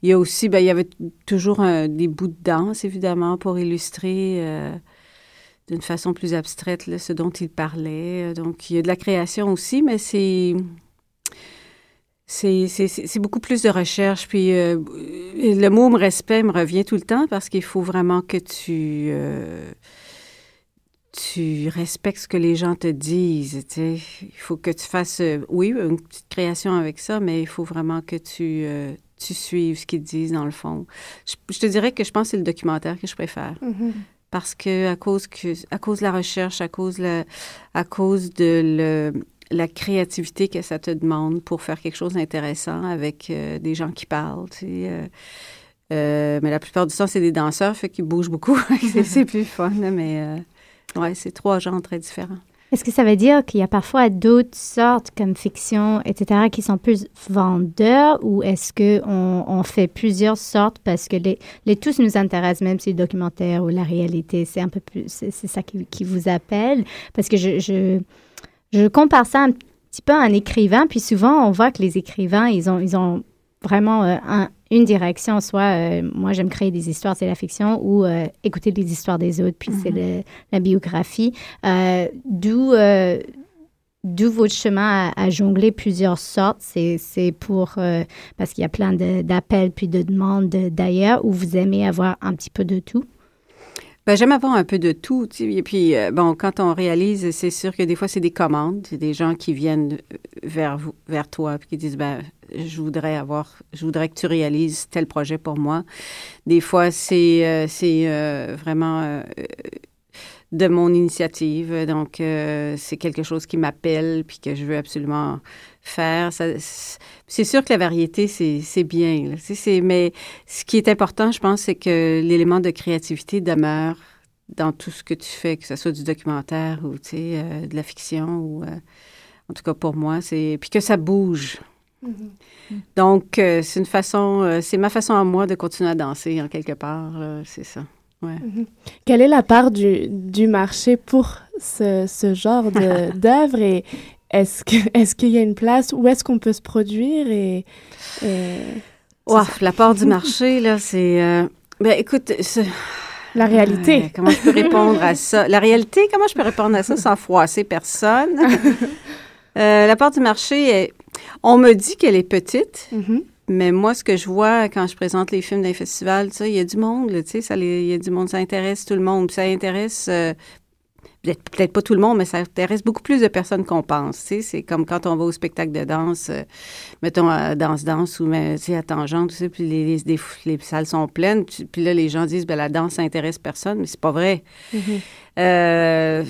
il y a aussi, ben, il y avait toujours des bouts de danse, évidemment, pour illustrer euh, d'une façon plus abstraite ce dont il parlait. Donc, il y a de la création aussi, mais c'est c'est beaucoup plus de recherche. Puis euh, le mot respect me revient tout le temps parce qu'il faut vraiment que tu, euh, tu respectes ce que les gens te disent. Il faut que tu fasses, euh, oui, une petite création avec ça, mais il faut vraiment que tu, tu suives ce qu'ils disent dans le fond. Je, te dirais que je pense que c'est le documentaire que je préfère. Mm-hmm. Parce que à cause que à cause de la recherche, à cause la, à cause de le la créativité que ça te demande pour faire quelque chose d'intéressant avec euh, des gens qui parlent. Euh, euh, mais la plupart du temps, c'est des danseurs, fait qu'ils bougent beaucoup. [laughs] c'est plus fun, mais ouais, c'est trois genres très différents. Est-ce que ça veut dire qu'il y a parfois d'autres sortes comme fiction, etc., qui sont plus vendeurs ou est-ce qu'on on fait plusieurs sortes parce que les, tous nous intéressent, même si le documentaire ou la réalité, c'est un peu plus, c'est ça qui, vous appelle? Parce que je je compare ça un petit peu à un écrivain, puis souvent on voit que les écrivains, ils ont, ils ont vraiment euh, une direction, soit euh, moi j'aime créer des histoires, c'est la fiction, ou euh, écouter les histoires des autres, puis c'est mhm. la biographie. D'où d'où votre chemin à, jongler plusieurs sortes, c'est pour parce qu'il y a plein d'appels puis de demandes d'ailleurs, où vous aimez avoir un petit peu de tout? Ben, j'aime avoir un peu de tout. Et puis, euh, bon, quand on réalise, c'est sûr que des fois, c'est des commandes. C'est des gens qui viennent euh, vers, vous, vers toi et qui disent, ben, je voudrais avoir, je voudrais que tu réalises tel projet pour moi. Des fois, c'est euh, vraiment de mon initiative. Donc, c'est quelque chose qui m'appelle puis que je veux absolument faire. C'est sûr que la variété, c'est bien. mais ce qui est important, je pense, c'est que l'élément de créativité demeure dans tout ce que tu fais, que ce soit du documentaire ou euh, de la fiction ou euh, en tout cas pour moi, c'est puis que ça bouge. Mm-hmm. Donc euh, c'est une façon, c'est ma façon à moi de continuer à danser en quelque part, c'est ça. Ouais. Mm-hmm. Quelle est la part du, du marché pour ce, ce genre [laughs] d'œuvre et, est-ce qu'il [laughs] est qu'il y a une place où est-ce qu'on peut se produire et, la part du [laughs] marché là, c'est euh, ben écoute, la réalité. comment je peux répondre à ça? La réalité, comment je peux répondre à ça sans [laughs] froisser personne? Euh, La part du marché, on me dit qu'elle est petite. Mm-hmm. Mais moi, ce que je vois quand je présente les films d'un festival, il y a du monde, tu sais, il y a du monde, ça intéresse tout le monde. Ça intéresse euh, peut-être pas tout le monde, mais ça intéresse beaucoup plus de personnes qu'on pense. C'est comme quand on va au spectacle de danse, euh, mettons à Danse Danse ou mais, à Tangente, tu sais, puis les, les, salles sont pleines, puis là, les gens disent ben la danse intéresse personne, mais c'est pas vrai. Mm-hmm. Euh,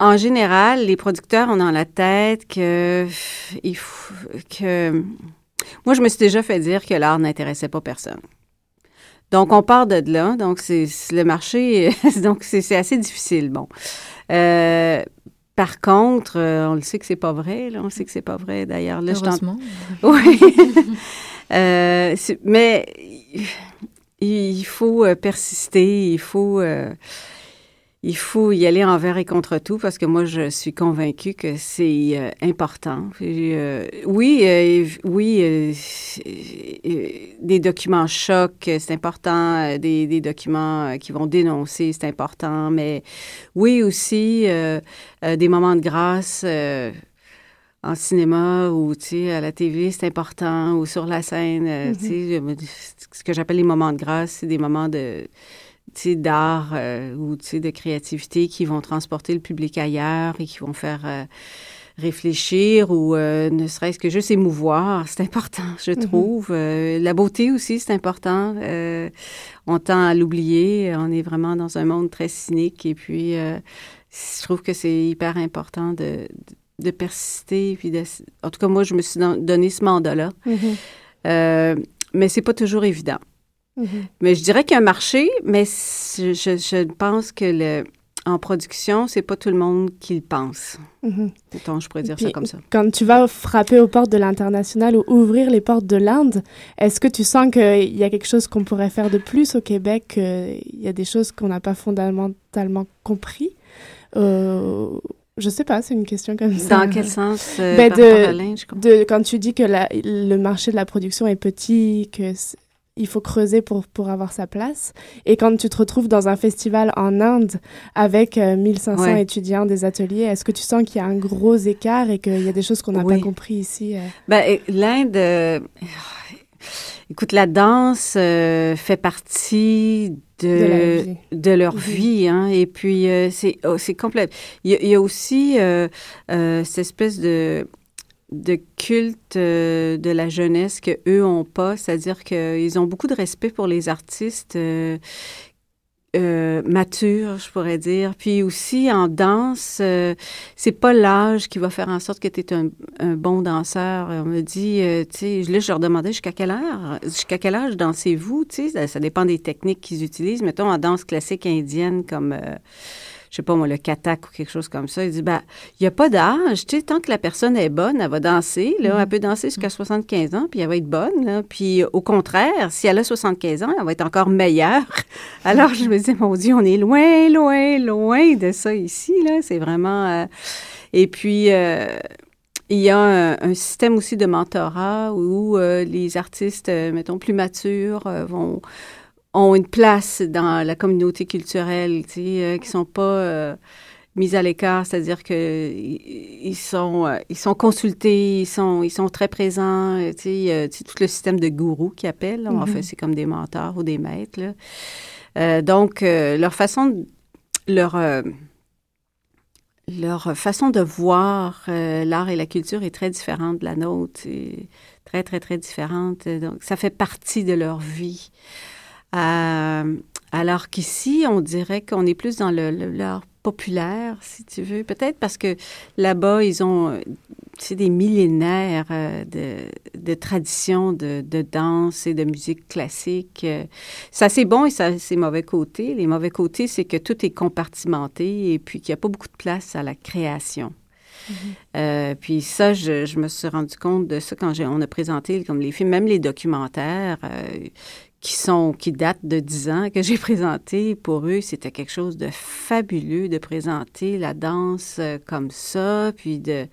en général, les producteurs ont dans la tête que, il faut, que... Moi, je me suis déjà fait dire que l'art n'intéressait pas personne. Donc, on part de là. Donc, c'est le marché, [laughs] donc c'est assez difficile. Bon. Euh, par contre, euh, on le sait que c'est pas vrai. Là. On sait que c'est pas vrai. D'ailleurs, là, Heureusement. Je [laughs] oui. [laughs] euh, mais il faut euh, persister. Il faut il faut y aller envers et contre tout parce que moi, je suis convaincue que c'est euh, important. Euh, oui, euh, oui, des documents chocs, c'est important. Des, des, documents qui vont dénoncer, c'est important. Mais oui aussi, des moments de grâce en cinéma ou à la télé, c'est important, ou sur la scène. Mm-hmm. Ce que j'appelle les moments de grâce, c'est des moments de d'art euh, ou de créativité qui vont transporter le public ailleurs et qui vont faire euh, réfléchir ou euh, ne serait-ce que juste émouvoir. C'est important, je mm-hmm. trouve. la beauté aussi, c'est important. on tend à l'oublier. On est vraiment dans un monde très cynique et puis je trouve que c'est hyper important de, de, persister. Puis en tout cas, moi, je me suis donné ce mandat-là. Mm-hmm. mais c'est pas toujours évident. Mhm. Mais je dirais qu'il y a un marché, mais je, je, pense que le, en production, c'est pas tout le monde qui le pense. Mhm. je pourrais dire ça comme ça. Quand tu vas frapper aux portes de l'international ou ouvrir les portes de l'Inde, est-ce que tu sens qu'il y a quelque chose qu'on pourrait faire de plus au Québec, qu'il y a des choses qu'on n'a pas fondamentalement compris? Euh, je sais pas, c'est une question comme ça. Dans quel sens euh, ben, de, de, Quand tu dis que la, le marché de la production est petit, que il faut creuser pour, pour avoir sa place. Et quand tu te retrouves dans un festival en Inde avec 1500 euh, étudiants des ateliers, est-ce que tu sens qu'il y a un gros écart et qu'il y a des choses qu'on n'a pas compris ici? Euh? Ben, L'Inde, euh, écoute, la danse fait partie de, de, leur vie. Hein, et puis, c'est oh, complet. Il y, a aussi cette espèce de de culte euh, de la jeunesse que eux ont pas, c'est-à-dire qu'ils ont beaucoup de respect pour les artistes euh, euh, matures, je pourrais dire. Puis aussi en danse, c'est pas l'âge qui va faire en sorte que tu es un, bon danseur. On me dit, tu sais, là je leur demandais jusqu'à quelle heure, jusqu'à quel âge dansez-vous, tu sais, ça, ça, dépend des techniques qu'ils utilisent. Mettons en danse classique indienne comme je sais pas moi, le katak ou quelque chose comme ça. Il dit, ben, il n'y a pas d'âge. Tu sais, tant que la personne est bonne, elle va danser. Là, Elle mm-hmm. peut danser jusqu'à 75 ans, puis elle va être bonne. Là. Puis au contraire, si elle a 75 ans, elle va être encore meilleure. [laughs] Alors, je me dis, mon Dieu, on est loin, loin, loin de ça ici. Là. C'est vraiment... Euh, et puis... Euh, il y a un, système aussi de mentorat où euh, les artistes, mettons, plus matures vont ont une place dans la communauté culturelle, tu sais, euh, qui sont pas euh, mis à l'écart, c'est-à-dire que ils sont euh, ils sont consultés, ils sont ils sont très présents, tu sais, tout le système de gourous qui appellent, en fait, mm-hmm. c'est comme des mentors ou des maîtres. donc leur façon leur leur façon de voir l'art et la culture est très différente de la nôtre, très très très différente. Donc ça fait partie de leur vie. Euh, alors qu'ici, on dirait qu'on est plus dans le, l'art populaire, si tu veux. Peut-être parce que là-bas, ils ont c'est des millénaires euh, de, de traditions de, de, danse et de musique classique. Ça, c'est bon et ça, c'est mauvais côté. Les mauvais côtés, c'est que tout est compartimenté et puis qu'il n'y a pas beaucoup de place à la création. Mm-hmm. Euh, puis ça, je, je, me suis rendu compte de ça quand on a présenté comme les films, même les documentaires qui sont qui datent de 10 ans que j'ai [laughs] présenté pour eux c'était quelque chose de fabuleux de présenter la danse euh, comme ça puis de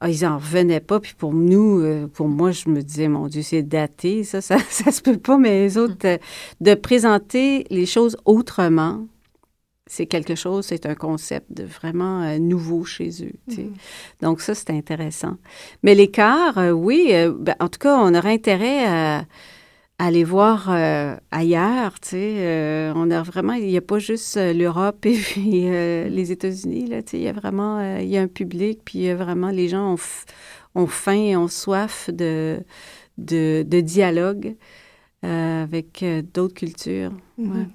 ah, ils en revenaient pas puis pour nous euh, pour moi je me disais mon dieu c'est daté ça ça [laughs] ça se peut pas mais les autres euh, de présenter les choses autrement c'est quelque chose, c'est un concept de vraiment nouveau chez eux. Mm-hmm. Donc ça, c'est intéressant. Mais l'écart, oui, ben, en tout cas, on aurait intérêt à, aller voir euh, ailleurs, tu sais. Euh, on a vraiment, il n'y a pas juste euh, l'Europe et [laughs] puis les États-Unis, là, tu sais. Il y a vraiment, il y a un public, puis vraiment, les gens ont, ont faim et ont soif de, de, de dialogue avec d'autres cultures. Mm-hmm.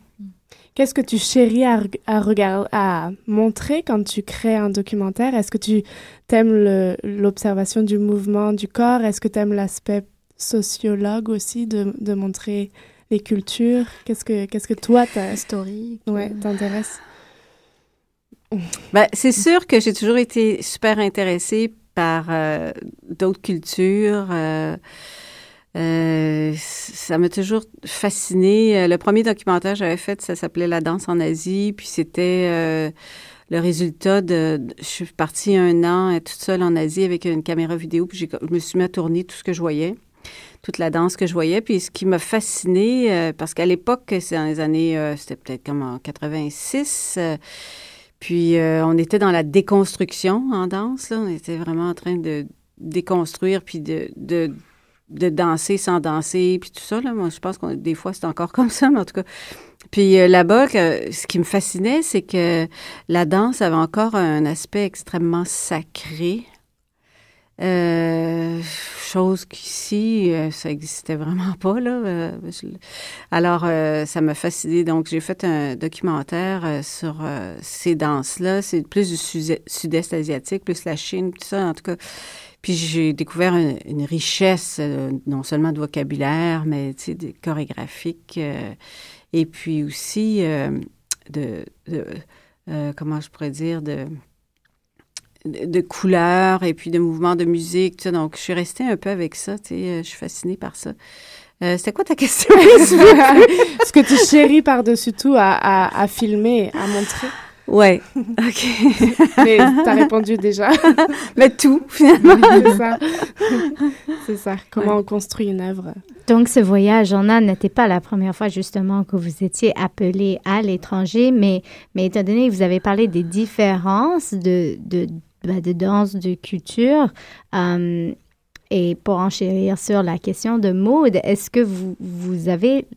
Qu'est-ce que tu chéris à, à, à montrer quand tu crées un documentaire? Est-ce que tu aimes l'observation du mouvement du corps? Est-ce que tu aimes l'aspect sociologue aussi de, de montrer les cultures. Qu'est-ce que, qu'est-ce que toi, ta story, ouais, t'intéresse? Ben, c'est sûr que j'ai toujours été super intéressée par euh, d'autres cultures. Euh, euh, ça m'a toujours fasciné. Le premier documentaire que j'avais fait, ça s'appelait La danse en Asie, puis c'était le résultat de, Je suis partie un an toute seule en Asie avec une caméra vidéo, puis je me suis mis à tourner tout ce que je voyais toute la danse que je voyais. Puis ce qui m'a fasciné, euh, parce qu'à l'époque, c'est dans les années, euh, c'était peut-être comme en 86, euh, puis on était dans la déconstruction en danse. On était vraiment en train de déconstruire, puis de, de, de danser sans danser, puis tout ça. Là. Moi, je pense que des fois, c'est encore [laughs] comme ça, mais en tout cas. Puis là-bas, ce qui me fascinait, c'est que la danse avait encore un aspect extrêmement sacré. Euh, chose qu'ici, euh, ça n'existait vraiment [laughs] pas. Là. Euh, alors, ça m'a fasciné. Donc, j'ai fait un documentaire sur ces danses-là. C'est plus du sud-est asiatique, plus la Chine, tout ça, en tout cas. Puis j'ai découvert une, richesse, non seulement de vocabulaire, mais de chorégraphique. et puis aussi de, de comment je pourrais dire, de de couleurs et puis de mouvements de musique. donc, je suis restée un peu avec ça. Tu sais, euh, je suis fascinée par ça. Euh, C'était quoi ta [laughs] question? Ce que tu chéris par-dessus tout à, à, filmer, à montrer. Ouais, ok. Mais t'as répondu déjà. Mais [laughs] tout, finalement. C'est ça. C'est ça. Comment on construit une œuvre. Donc, ce voyage en Inde n'était pas la première fois justement que vous étiez appelé à l'étranger, mais, mais étant donné que vous avez parlé des différences de, de, bah, de danse, de culture, euh, et pour enchérir sur la question de mode, est-ce que vous, vous avez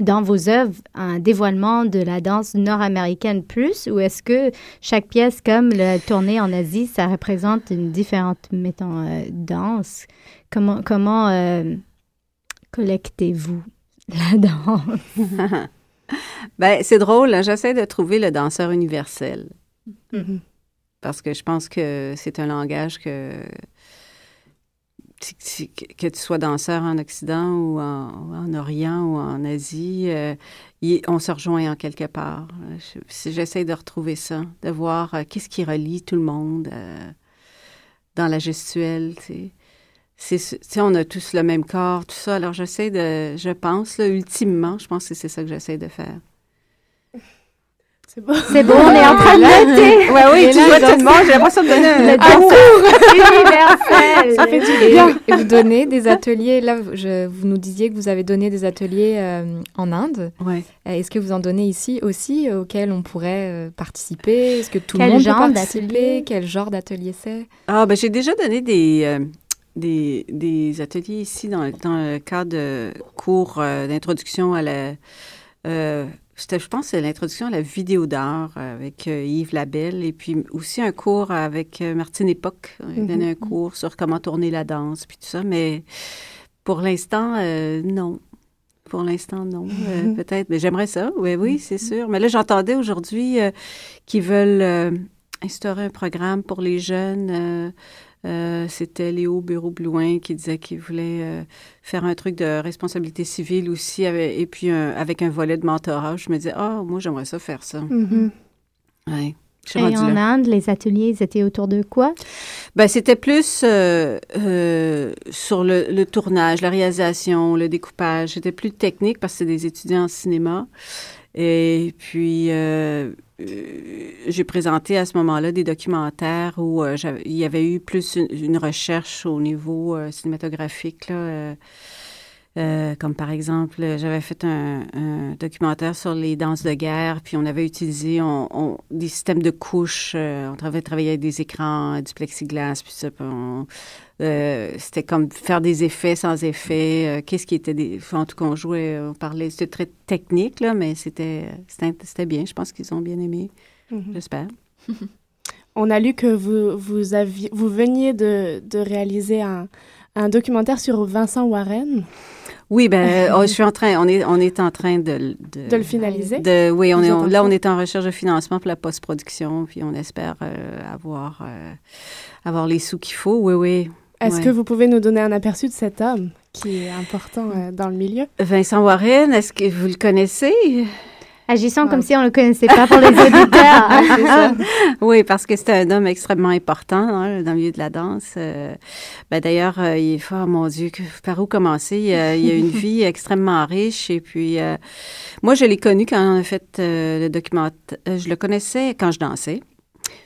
dans vos œuvres un dévoilement de la danse nord-américaine plus ou est-ce que chaque pièce, comme la tournée en Asie, ça représente une différente, mettons, euh, danse? Comment, comment euh, collectez-vous [laughs] la danse? [laughs] ben, c'est drôle, hein, j'essaie de trouver le danseur universel. Mm-hmm. Parce que je pense que c'est un langage que que tu sois danseur en Occident ou en, Orient ou en Asie, euh, on se rejoint en quelque part. J'essaie de retrouver ça, de voir euh, qu'est-ce qui relie tout le monde euh, dans la gestuelle. C'est, on a tous le même corps, tout ça. Alors j'essaie de, je pense, ultimement, je pense que c'est ça que j'essaie de faire. C'est bon. C'est bon, on est en train de noter. Ouais, oui, tu vois j'ai l'impression de donner un [laughs] universel. Ça fait du bien. Et, vous donnez des ateliers, là, je, vous nous disiez que vous avez donné des ateliers euh, en Inde. Ouais. Euh, est-ce que vous en donnez ici aussi, euh, auxquels on pourrait participer? Est-ce que tout le monde peut participer? Quel genre d'atelier c'est? Ah, ben j'ai déjà donné des... Des, des, ateliers ici dans, dans le cadre de cours d'introduction à la je pense, c'est l'introduction à la vidéo d'art avec euh, Yves Labelle et puis aussi un cours avec euh, Martine Époque. Il donnait un mm-hmm. cours sur comment tourner la danse puis tout ça, mais pour l'instant, euh, non. Pour l'instant, non. Mm-hmm. peut-être, mais j'aimerais ça. Oui, oui, c'est mm-hmm. sûr. Mais là, j'entendais aujourd'hui qu'ils veulent instaurer un programme pour les jeunes euh, c'était Léo Bureau-Blouin qui disait qu'il voulait euh, faire un truc de responsabilité civile aussi, et puis avec un volet de mentorat. Je me disais, ah, moi, j'aimerais ça faire ça. Mm-hmm. Et en Inde, les ateliers, ils étaient autour de quoi? Ben, c'était plus euh, sur le, le, tournage, la réalisation, le découpage. C'était plus technique parce que c'est des étudiants en cinéma. Et puis, euh, euh, j'ai présenté à ce moment-là des documentaires où euh, il y avait eu plus une, recherche au niveau cinématographique. Là, comme par exemple, j'avais fait un, documentaire sur les danses de guerre, puis on avait utilisé des systèmes de couches. on avait travaillé avec des écrans, du plexiglas, puis ça. Euh, c'était comme faire des effets sans effet. Euh, qu'est-ce qui était des. En tout cas, on jouait, on parlait. C'était très technique, là, mais c'était, bien. Je pense qu'ils ont bien aimé. Mm-hmm. J'espère. [laughs] On a lu que vous, vous, aviez, vous veniez de, de réaliser un, un, documentaire sur Vincent Warren. Oui, ben, oh, [laughs] je suis en train, on est, on est en train de, de, le finaliser? De, oui, on est, là, on est en recherche de financement pour la post-production, puis on espère euh, avoir, avoir les sous qu'il faut. Oui, oui. Est-ce que vous pouvez nous donner un aperçu de cet homme qui est important euh, dans le milieu? Vincent Warren, est-ce que vous le connaissez? Agissons comme si on ne le connaissait pas pour les [laughs] auditeurs. oui, parce que c'est un homme extrêmement important hein, dans le milieu de la danse. Euh, ben, D'ailleurs, euh, il est fort, mon Dieu, par où commencer? Il, a, a une [laughs] vie extrêmement riche. Et puis, moi, je l'ai connu quand on a fait le documentaire. je le connaissais quand je dansais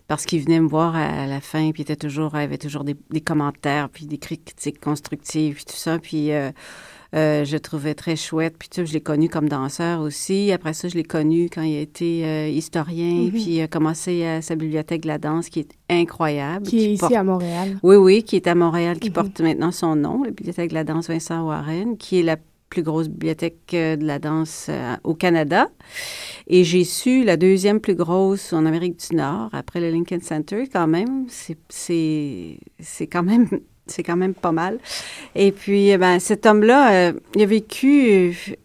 parce qu'il venait me voir à la fin, puis il était toujours, il avait toujours des, commentaires, puis des critiques constructives, puis tout ça. Puis euh, euh, je trouvais très chouette. Puis tu sais, je l'ai connu comme danseur aussi. Après ça, je l'ai connu quand il a été euh, historien, mm-hmm. puis il a commencé à sa bibliothèque de la danse, qui est incroyable. Qui, est ici à Montréal. Oui, oui, qui est à Montréal, qui mm-hmm. porte maintenant son nom, la bibliothèque de la danse Vincent Warren, qui est la plus grosse bibliothèque de la danse au Canada. Et j'ai su la deuxième plus grosse en Amérique du Nord, après le Lincoln Center, quand même. C'est quand même... [laughs] C'est quand même pas mal. Et puis, eh ben, cet homme-là, euh, il a vécu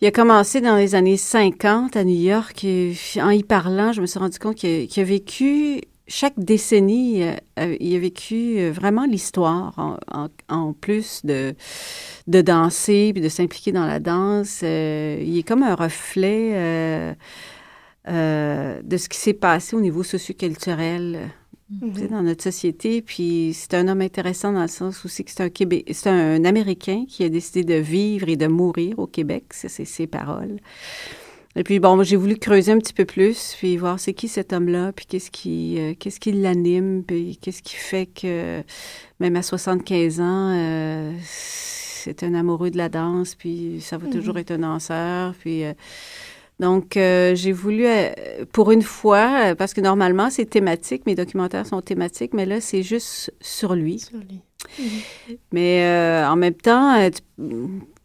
il a commencé dans les années 50 à New York. Et en y parlant, je me suis rendu compte qu'il a, vécu chaque décennie, euh, il a vécu euh, vraiment l'histoire en, plus de, de danser puis de s'impliquer dans la danse. Euh, il est comme un reflet de ce qui s'est passé au niveau socioculturel mm dans notre société. Puis c'est un homme intéressant dans le sens aussi que c'est un, Québec, c'est un Américain qui a décidé de vivre et de mourir au Québec. c'est ses paroles. Et puis, bon, j'ai voulu creuser un petit peu plus, puis voir c'est qui cet homme-là, puis qu'est-ce qui, euh, qu'est-ce qui l'anime, puis qu'est-ce qui fait que, même à 75 ans, euh, c'est un amoureux de la danse, puis ça va toujours mhm. être un danseur. Puis, donc, j'ai voulu, pour une fois, parce que normalement, c'est thématique, mes documentaires sont thématiques, mais là, c'est juste sur lui. Sur lui. Mhm. Mais en même temps, tu,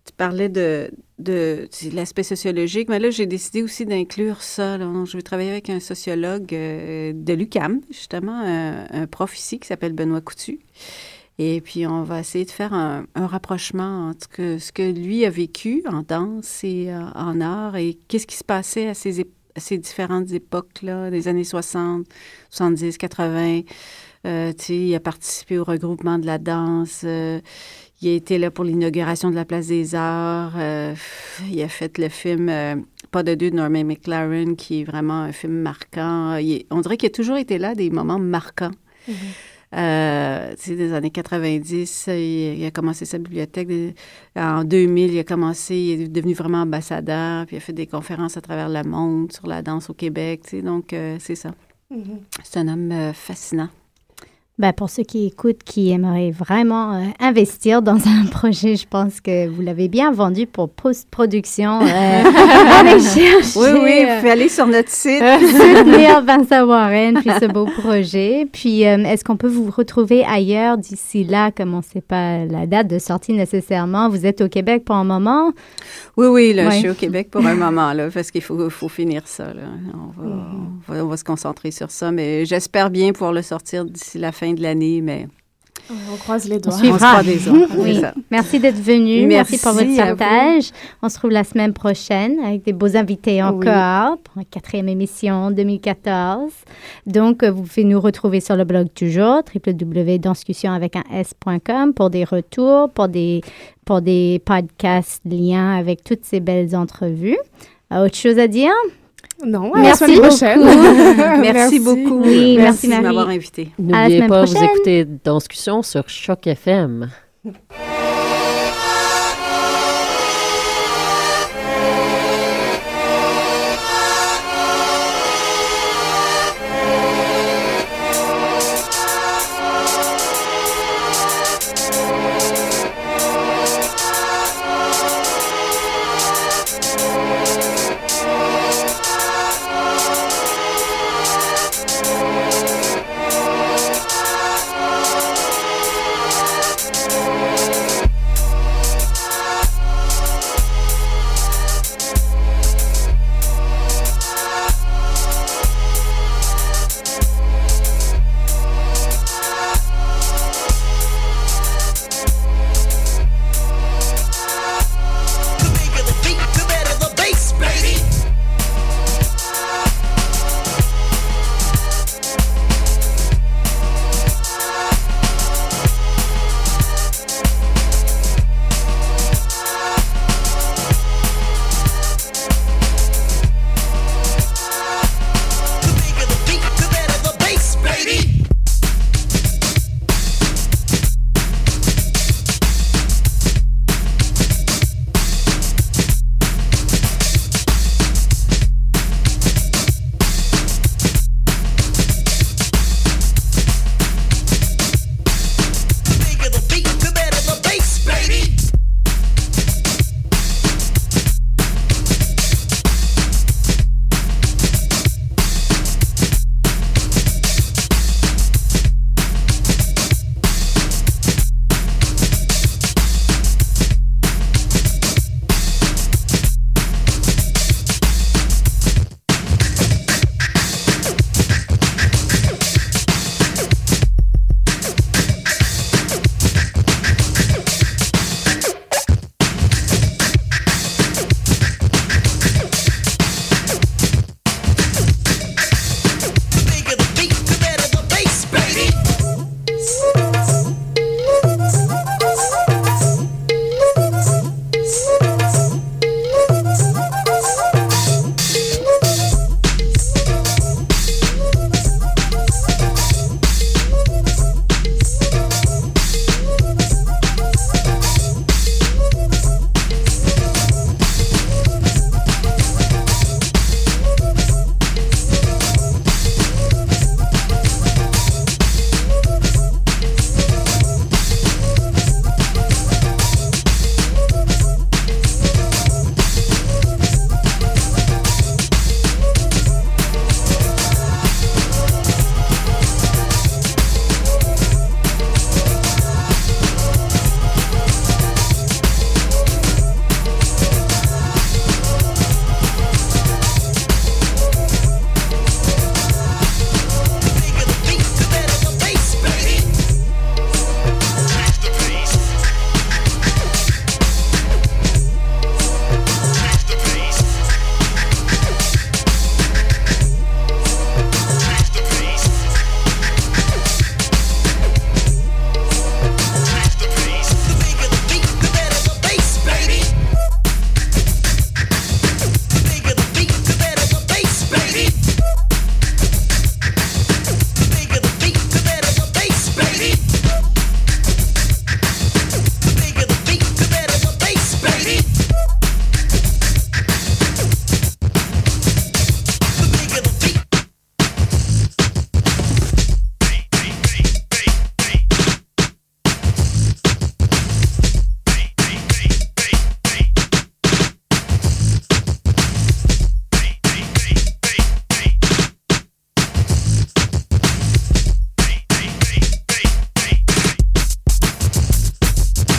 tu parlais de, de, l'aspect sociologique, mais là, j'ai décidé aussi d'inclure ça. je vais travailler avec un sociologue euh, de l'UCAM, justement, un, prof ici qui s'appelle Benoît Coutu. Et puis, on va essayer de faire un, rapprochement entre ce que lui a vécu en danse et euh, en art et qu'est-ce qui se passait à ces, ces différentes époques-là, des années 60, 70, 80. Euh, il a participé au regroupement de la danse. Euh, il a été là pour l'inauguration de la Place des Arts. Euh, il a fait le film euh, Pas de deux de Norman McLaren, qui est vraiment un film marquant. on dirait qu'il a toujours été là, des moments marquants. Mm des années 90, il, a commencé sa bibliothèque. En 2000, il a commencé, il est devenu vraiment ambassadeur, puis il a fait des conférences à travers le monde sur la danse au Québec. donc, c'est ça. Mm-hmm. C'est un homme fascinant. Ben, pour ceux qui écoutent, qui aimeraient vraiment euh, investir dans un [laughs] projet, je pense que vous l'avez bien vendu pour post-production. Euh, [laughs] oui, oui, vous pouvez aller sur notre site. [laughs] soutenir Vincent Warren, puis ce beau projet. Puis, euh, est-ce qu'on peut vous retrouver ailleurs d'ici là, comme on ne sait pas la date de sortie nécessairement? Vous êtes au Québec pour un moment? Oui, oui, là, je suis au Québec pour un moment, là, parce qu'il faut, faut finir ça. Là. On, va, mm-hmm. on, va, on va se concentrer sur ça, mais j'espère bien pouvoir le sortir d'ici la fin de l'année, mais on croise les doigts. On, se des oui. Merci d'être venu. Merci, pour votre partage. On se retrouve la semaine prochaine avec des beaux invités encore pour une quatrième émission 2014. Donc, vous pouvez nous retrouver sur le blog toujours, www.danscussion avec un s.com pour des retours, pour des, pour des podcasts liens avec toutes ces belles entrevues. Autre chose à dire? Non, merci la prochaine. [laughs] merci, beaucoup. Oui, merci, merci de m'avoir invité. N'oubliez pas, vous écoutez Discussion sur Choc FM.